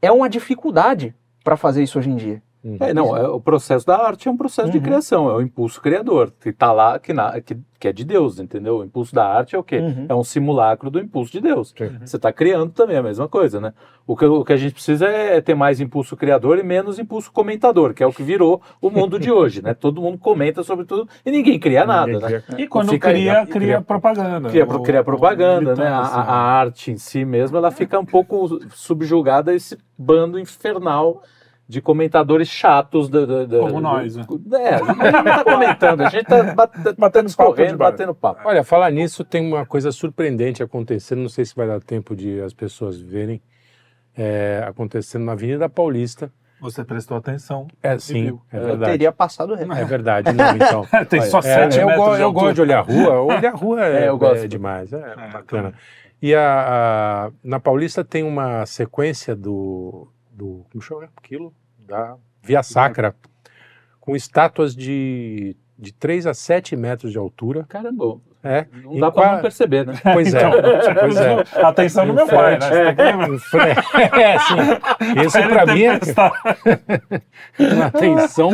é uma dificuldade para fazer isso hoje em dia. Uhum. É, não, é, o processo da arte é um processo de Uhum. criação, é o impulso criador, que tá lá, que, na- que, que é de Deus, entendeu? O impulso da arte é o quê? Uhum. É um simulacro do impulso de Deus. Sim. Você está criando também a mesma coisa, né? O que, o que a gente precisa é ter mais impulso criador e menos impulso comentador, que é o que virou o mundo de hoje, né? Todo mundo comenta sobre tudo e ninguém cria nada, Ninguém né? cria- E quando Fica aí, cria, né? cria, Cria- propaganda. Cria, Ou- cria ou propaganda, né? A, militância. a- a arte em si mesmo, ela fica um pouco subjugada a esse bando infernal de comentadores chatos. Da, da- da- Como nós, né? É, a gente não tá comentando, a gente tá bat- batendo, papo escorrendo, bar. batendo papo. Olha, falar nisso, tem uma coisa surpreendente acontecendo, não sei se vai dar tempo de as pessoas verem, é, acontecendo na Avenida Paulista. Você prestou atenção. É, sim, é Eu verdade. teria passado reto. É verdade, não, então. Tem só É, sete eu, metros go- eu gosto de olhar a rua. Olhar a rua é, É, eu gosto. é demais, é, É, bacana. E a, a- na Paulista tem uma sequência do, do como chama aquilo? Da Via Sacra, com estátuas de, de 3 a 7 metros de altura. Caramba, É, não E dá pra qua- não perceber, né? pois é, pois é. Atenção no meu pai, né? Que- Em fre- É, sim. Isso pra mim é uma atenção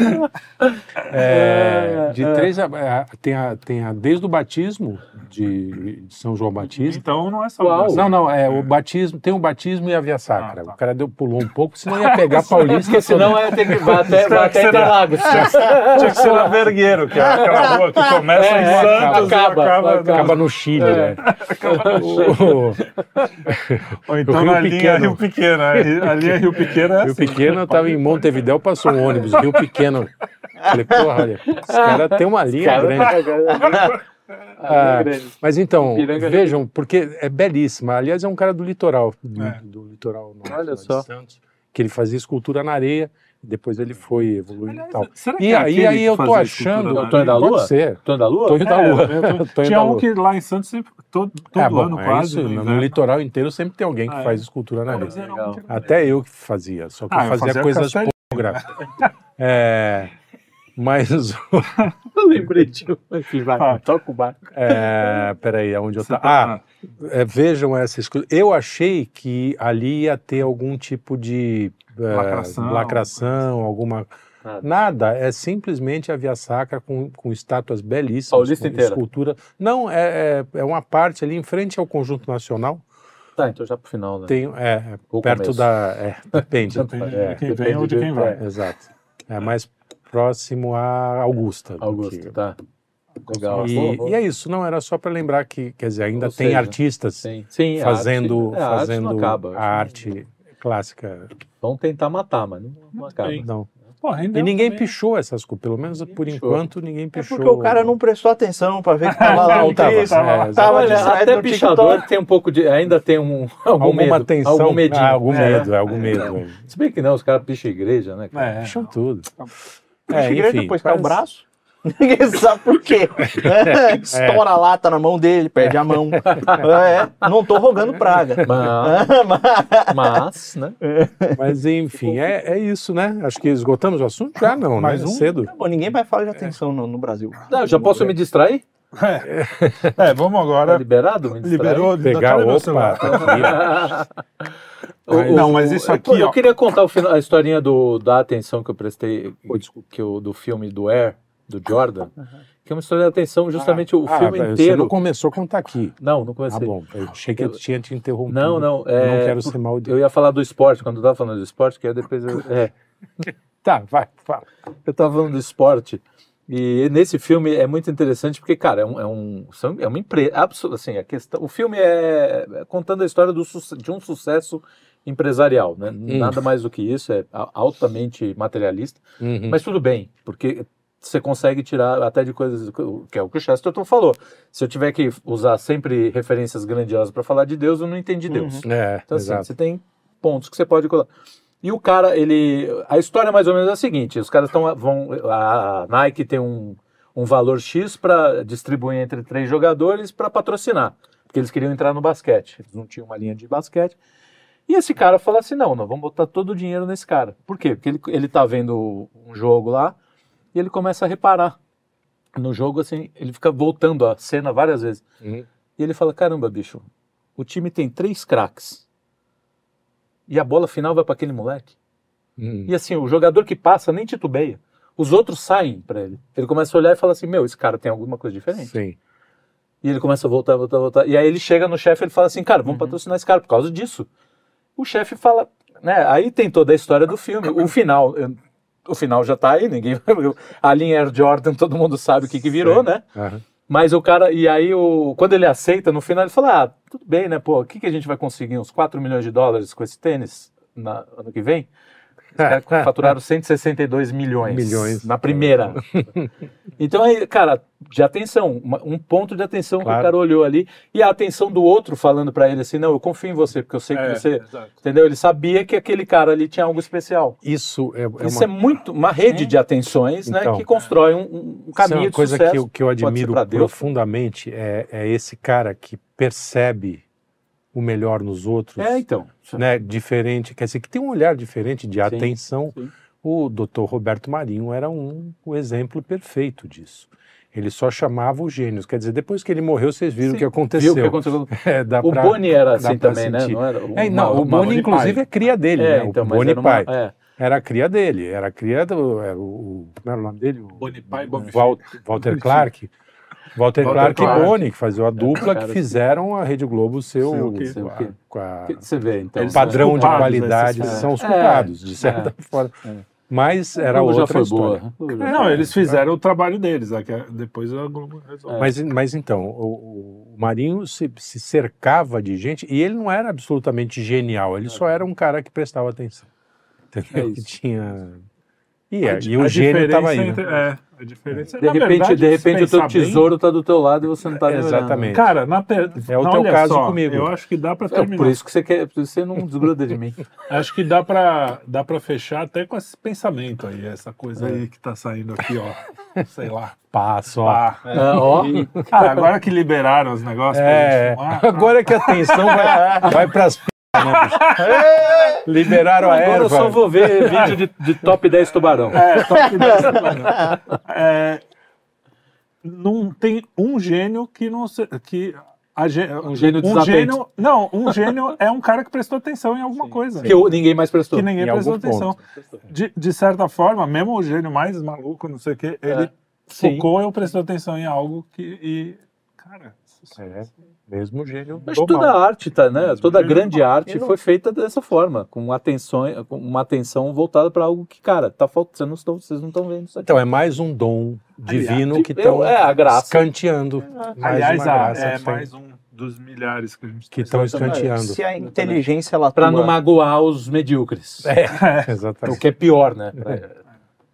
é, de três a, é, tem, a, tem a desde o batismo de São João Batista. Então não é só Uau. isso. Não, não, é o batismo, tem o batismo e a via sacra. Ah, tá. O cara deu, pulou um pouco, senão ia pegar Paulista. Porque senão é ter que vai até, vai até Será? Interlagos. Tinha que ser na Vergueiro, que é aquela rua que começa É, em Santos acaba, e acaba... acaba. Acaba no Chile, É. né? O- Ou então O Rio na linha Pequeno. Rio Pequeno. A linha Rio Pequeno é Rio assim. Pequeno, eu tava em Montevidéu, passou um ônibus, Rio Pequeno. Falei, porra, olha, os caras têm uma linha Cara, grande. Ah. Mas então, Ipiranga é vejam, porque é belíssima. Aliás, é um cara do litoral, do, É. do litoral norte, Olha só. Santos, que ele fazia escultura na areia. Depois ele foi evoluindo e tal. Será que E é aí, aí eu tô fazia achando. O Tonho da? Lua? Pode ser. Tonho da Lua? Tonho da É, Lua. eu tô- Tinha da um Lua. que lá em Santos sempre, todo, todo É, bom, ano é quase. isso, no no, inverno. litoral inteiro sempre tem alguém que Ah, é. faz escultura na areia. um Até eu que fazia, só que Ah, eu eu fazia, fazia coisas pornográficas. É, mas, Eu lembrei de um aqui, vai, Ah. toca o barco. é, peraí, aonde eu Você tava? tá- Ah, é, vejam essa escultura. Eu achei que ali ia ter algum tipo de é, Lacração. lacração, alguma... Nada. Nada, é simplesmente a Via Sacra com, com estátuas belíssimas. Paulista com inteira. Escultura. Não, é, é, é uma parte ali em frente ao Conjunto Nacional. Tá, então já pro final, né? Tem, é, Ou perto começo. da... É, depende. Depende de É, quem vem ou de quem vai. Exato. É mais próximo a Augusta. que- tá. Legal. E, e é isso, não era só para lembrar que, quer dizer, ainda Ou tem seja, artistas Sim, sim a fazendo, arte- é, a arte fazendo não acaba. a arte clássica. Vão tentar matar, mas não, não acaba. Não. E ninguém também. pichou essas coisas, pelo menos por pichou. enquanto ninguém É pichou. porque o cara não prestou atenção pra ver que tava lá Não, no tava, é, tava, até pichador tem um pouco de. Ainda tem um, algum alguma medo. tensão, Algum medinho. ah, algum É. medo, é, algum medo. é. Se bem que não, os caras picham a igreja, né? cara? É, Picham tudo. É, enfim, depois cai o braço. Ninguém sabe por quê. É, Estoura a lata na mão dele, perde a mão. É, não tô rogando praga. Mas, mas, né? Mas enfim, é, é isso, né? Acho que esgotamos o assunto? Já não, Mais né? um? Cedo. Bom, ninguém vai falar de atenção no, no Brasil. Não, já posso me distrair? É, vamos Tá agora. liberado? Me distrair? Liberou. Pegar, opa, celular? tá aqui. O- Não, o- mas isso eu- aqui, Eu, ó. queria contar o final- a historinha do, da atenção que eu prestei, que eu, do filme do Air, do Jordan, que é uma história de atenção, justamente o Ah, filme Você inteiro. não começou a contar aqui. Não, não Ah, comecei. bom. Eu achei que eu tinha te interrompido. Não, não. Eu é, não quero ser mal de... Eu ia falar do esporte, quando eu tava falando do esporte, que aí depois eu, é, Tá, vai, fala. eu tava falando do esporte. E nesse filme é muito interessante porque, cara, é, um, é, um, é uma empresa. Assim, a questão, o filme é, é contando a história do, de um sucesso empresarial, né? Nada mais do que isso, é altamente materialista. Uhum. Mas tudo bem, porque você consegue tirar até de coisas que é o que o Chesterton falou. Se eu tiver que usar sempre referências grandiosas para falar de Deus, eu não entendi Deus. É, Então, assim, exato. você tem pontos que você pode colocar. E o cara, ele. A história mais ou menos é a seguinte: os caras estão. vão A Nike tem um, um valor X para distribuir entre três jogadores para patrocinar. Porque eles queriam entrar no basquete. Eles não tinham uma linha de basquete. E esse cara fala assim: não, nós vamos botar todo o dinheiro nesse cara. Por quê? Porque ele, ele tá vendo um jogo lá e ele começa a reparar. No jogo, assim, ele fica voltando a cena várias vezes. Uhum. E ele fala: caramba, bicho, o time tem três craques. E a bola final vai para aquele moleque. Uhum. E assim, o jogador que passa nem titubeia. Os outros saem para ele. Ele começa a olhar e fala assim: Meu, esse cara tem alguma coisa diferente. Sim. E ele começa a voltar, voltar, voltar. E aí ele chega no chefe e ele fala assim: Cara, vamos patrocinar esse cara por causa disso. O chefe fala, né? Aí tem toda a história do filme. O final, eu- o final já tá aí, ninguém vai. A linha Air Jordan, todo mundo sabe o que, que virou, né? Aham. Mas o cara, e aí o, quando ele aceita, no final ele fala: Ah, tudo bem, né? Pô, o que, que a gente vai conseguir? Uns 4 milhões de dólares com esse tênis na, ano que vem? Os caras faturaram 162 milhões, Milhões. na primeira. então aí, cara, de atenção, uma- um ponto de atenção que Claro. o cara olhou ali e a atenção do outro falando pra ele assim: Não, eu confio em você, porque eu sei que É, você. exato. Entendeu? Ele sabia que aquele cara ali tinha algo especial. Isso é, é Isso uma, é muito uma rede de atenções, né, Então. que constrói um, um isso é caminho uma de coisa sucesso. que eu, que eu admiro profundamente. É, é esse cara que percebe o melhor nos outros. É, então. né, diferente, quer dizer, que tem um olhar diferente de atenção. sim. O Dr. Roberto Marinho era um, o exemplo perfeito disso. Ele só chamava os gênios. Quer dizer, depois que ele morreu, vocês viram o que Viu aconteceu. o que aconteceu? É, O pra- Boni era assim também, né? sentir. Não era? É, não, Uma- o uma- Boni, inclusive, pai. é cria dele, É, né? então, o Boni era uma- pai. é. Era a cria dele, era a cria do. Era o, o- como era o nome dele? O, Boni pai, Boni Val- Walter Clark. Walter, Walter Clark Clark. e Boni, que faziam a dupla cara, que fizeram a Rede Globo ser o o, o Você vê, então. São padrão de qualidade, são os caras. culpados, É, de certa é. forma. É. Mas era Globo já outra foi história. boa. Globo já Não, eles fizeram o trabalho deles, né, é- depois a Globo resolve. Mas, mas então, o, o Marinho se, se cercava de gente e ele não era absolutamente genial, ele só era um cara que prestava atenção. Entendeu? É que tinha. E, é, A e o gênio diferença estava aí. né? entre- É, a diferença De na repente, verdade, de repente o teu tesouro tá do teu lado e você não tá nem olhando. Exatamente. Cara, na per... É o Não, teu caso só, comigo. Eu acho que dá pra É terminar. por isso que você quer, por isso você não desgruda de mim. Acho que dá pra, dá pra fechar até com esse pensamento aí, essa coisa É. aí que tá saindo aqui, ó. Sei lá. Passo, ó. Pá. Ah, ó, Cara, agora que liberaram os negócios É, pra gente fumar, agora que a atenção vai, vai pras p... Liberaram a agora eu erva. só vou ver vídeo de, de top 10 tubarão. É, top 10 tubarão. É, não tem um gênio que não se, que a gê- Um gênio um gênio não um gênio é um cara que prestou atenção em alguma coisa Que eu- ninguém mais prestou. que ninguém Em prestou algum atenção de, de certa forma mesmo o gênio mais maluco não sei o que ele Sim. focou ou prestou atenção em algo que e cara É, mesmo gênio. Mas do toda mal. a arte, tá, né? Toda Gênio grande mal. arte foi feita dessa forma, com atenção, com uma atenção voltada para algo que, cara, tá faltando, vocês não estão, vocês não estão vendo isso aqui. Então, é mais um dom divino Aliás, que estão é, a graça. escanteando. Mais aliás uma a- graça é que tem- mais um dos milhares que a gente que tem. estão escanteando. Se a inteligência ela Para atua- não magoar os medíocres. É, O exatamente. que é pior, né?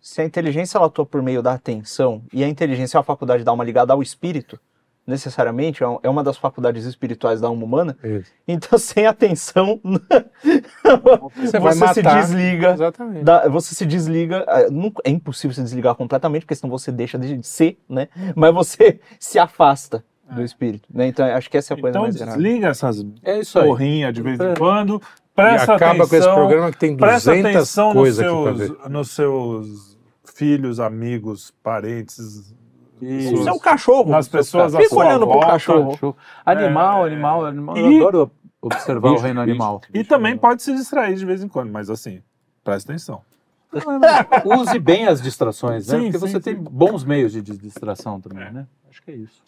se a inteligência ela atua por meio da atenção e a inteligência é uma faculdade da alma ligada ao espírito, necessariamente é é uma das faculdades espirituais da alma humana, Isso. então sem atenção Você vai se matar. desliga Exatamente. da- você se desliga, não- é impossível se desligar completamente, porque senão você deixa de ser, né? Mas você se afasta do espírito, né? Então acho que essa é a coisa então mais grave. desliga essas É porrinhas de vez em É. quando E presta acaba atenção com esse programa que tem Presta 200 atenção nos coisas aqui seus, nos seus filhos, amigos, parentes, Isso. Isso é um cachorro. nas pessoas Fica olhando pro volta. cachorro. Show. Animal, É, animal, animal. e- Eu adoro observar o reino animal. E também pode se distrair de vez em quando, mas assim, presta atenção. Use bem as distrações, né? Sim, Porque sim, você sim. tem bons meios de dis- distração também, né? Acho que é isso.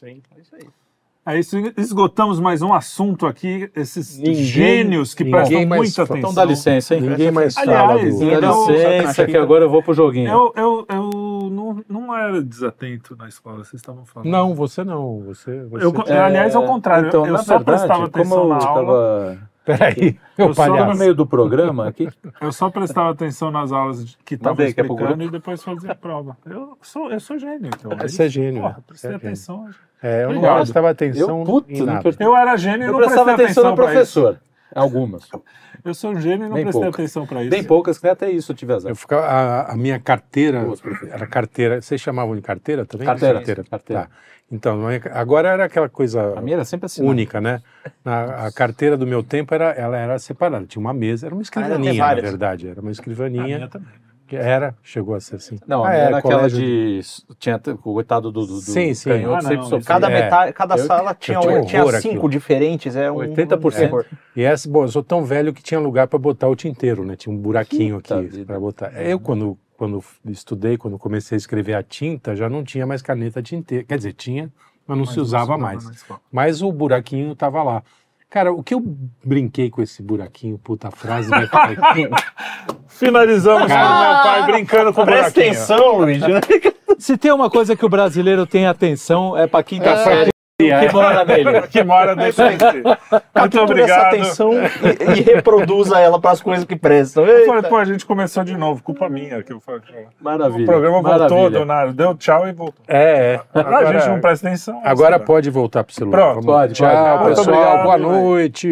É isso, esgotamos mais um assunto aqui, esses Ninguém- gênios que prestam muita fa- atenção. Então dá licença, hein? Ninguém mais Aliás, fala Dá licença que agora eu vou pro joguinho. Eu, eu, eu não, não era desatento na escola, vocês estavam falando. Não, você não. Você, você Eu, tá- aliás, ao contrário, então, eu na só verdade, prestava como atenção eu na aula. tava Peraí, Eu só no meio do programa aqui, Eu só prestava atenção nas aulas que estavam explicando e depois fazia a prova. Eu sou, eu sou gênio, então. Você é gênio. Porra, né? prestei é gênio. atenção. É, eu não prestava atenção eu, puta, em não nada. Eu era gênio e eu não prestava prestei atenção no professor. Algumas. Eu sou um gênio e não Bem prestei poucas. atenção pra isso. Bem poucas, que até isso eu tive azar. Eu ficava, a, a minha carteira era carteira. Vocês chamavam de carteira também? Carteira, carteira. Tá. Então, a minha- agora era aquela coisa A minha era sempre assim. única, né? Na- a carteira do meu tempo era, ela era separada. Tinha uma mesa, era uma escrivaninha, na várias. verdade. Era uma A escrivaninha. minha também. Era, chegou a ser assim. Não, Ah, é, era aquela colégio de. Tinha o coitado do. do, do Sim, sim. canhoto Ah, não, sempre sofria. Cada, É. metade, cada Eu- sala tinha, eu tinha tinha horror cinco aquilo. diferentes. É um, 80%. um terror. E essa, bom, eu sou tão velho que tinha lugar para botar o tinteiro, né? Tinha um buraquinho Puta aqui para botar. Eu, quando, quando estudei, quando comecei a escrever a tinta, já não tinha mais caneta tinteira. Quer dizer, tinha, mas não Mas se usava não mais. escola. Mas o buraquinho tava lá. Cara, o que eu brinquei com esse buraquinho, puta frase, vai ficar aqui. Finalizamos com Cara. meu pai brincando com o Presta buraquinho. atenção, Luiz. Se tem uma coisa que o brasileiro tem atenção, é pra quinta série que mora nele. Que mora si. Muito Captura essa obrigado. atenção e, e reproduza ela para as coisas que prestam. Eu falei, Eita. pô, a gente começou de novo, culpa minha. Que eu falei, Maravilha. o programa voltou, maravilha. deu nada, deu tchau e voltou. É, é. a Agora, gente não presta atenção. agora pode voltar pro celular. Pronto, pode, Tchau, pessoal. obrigado, Boa noite.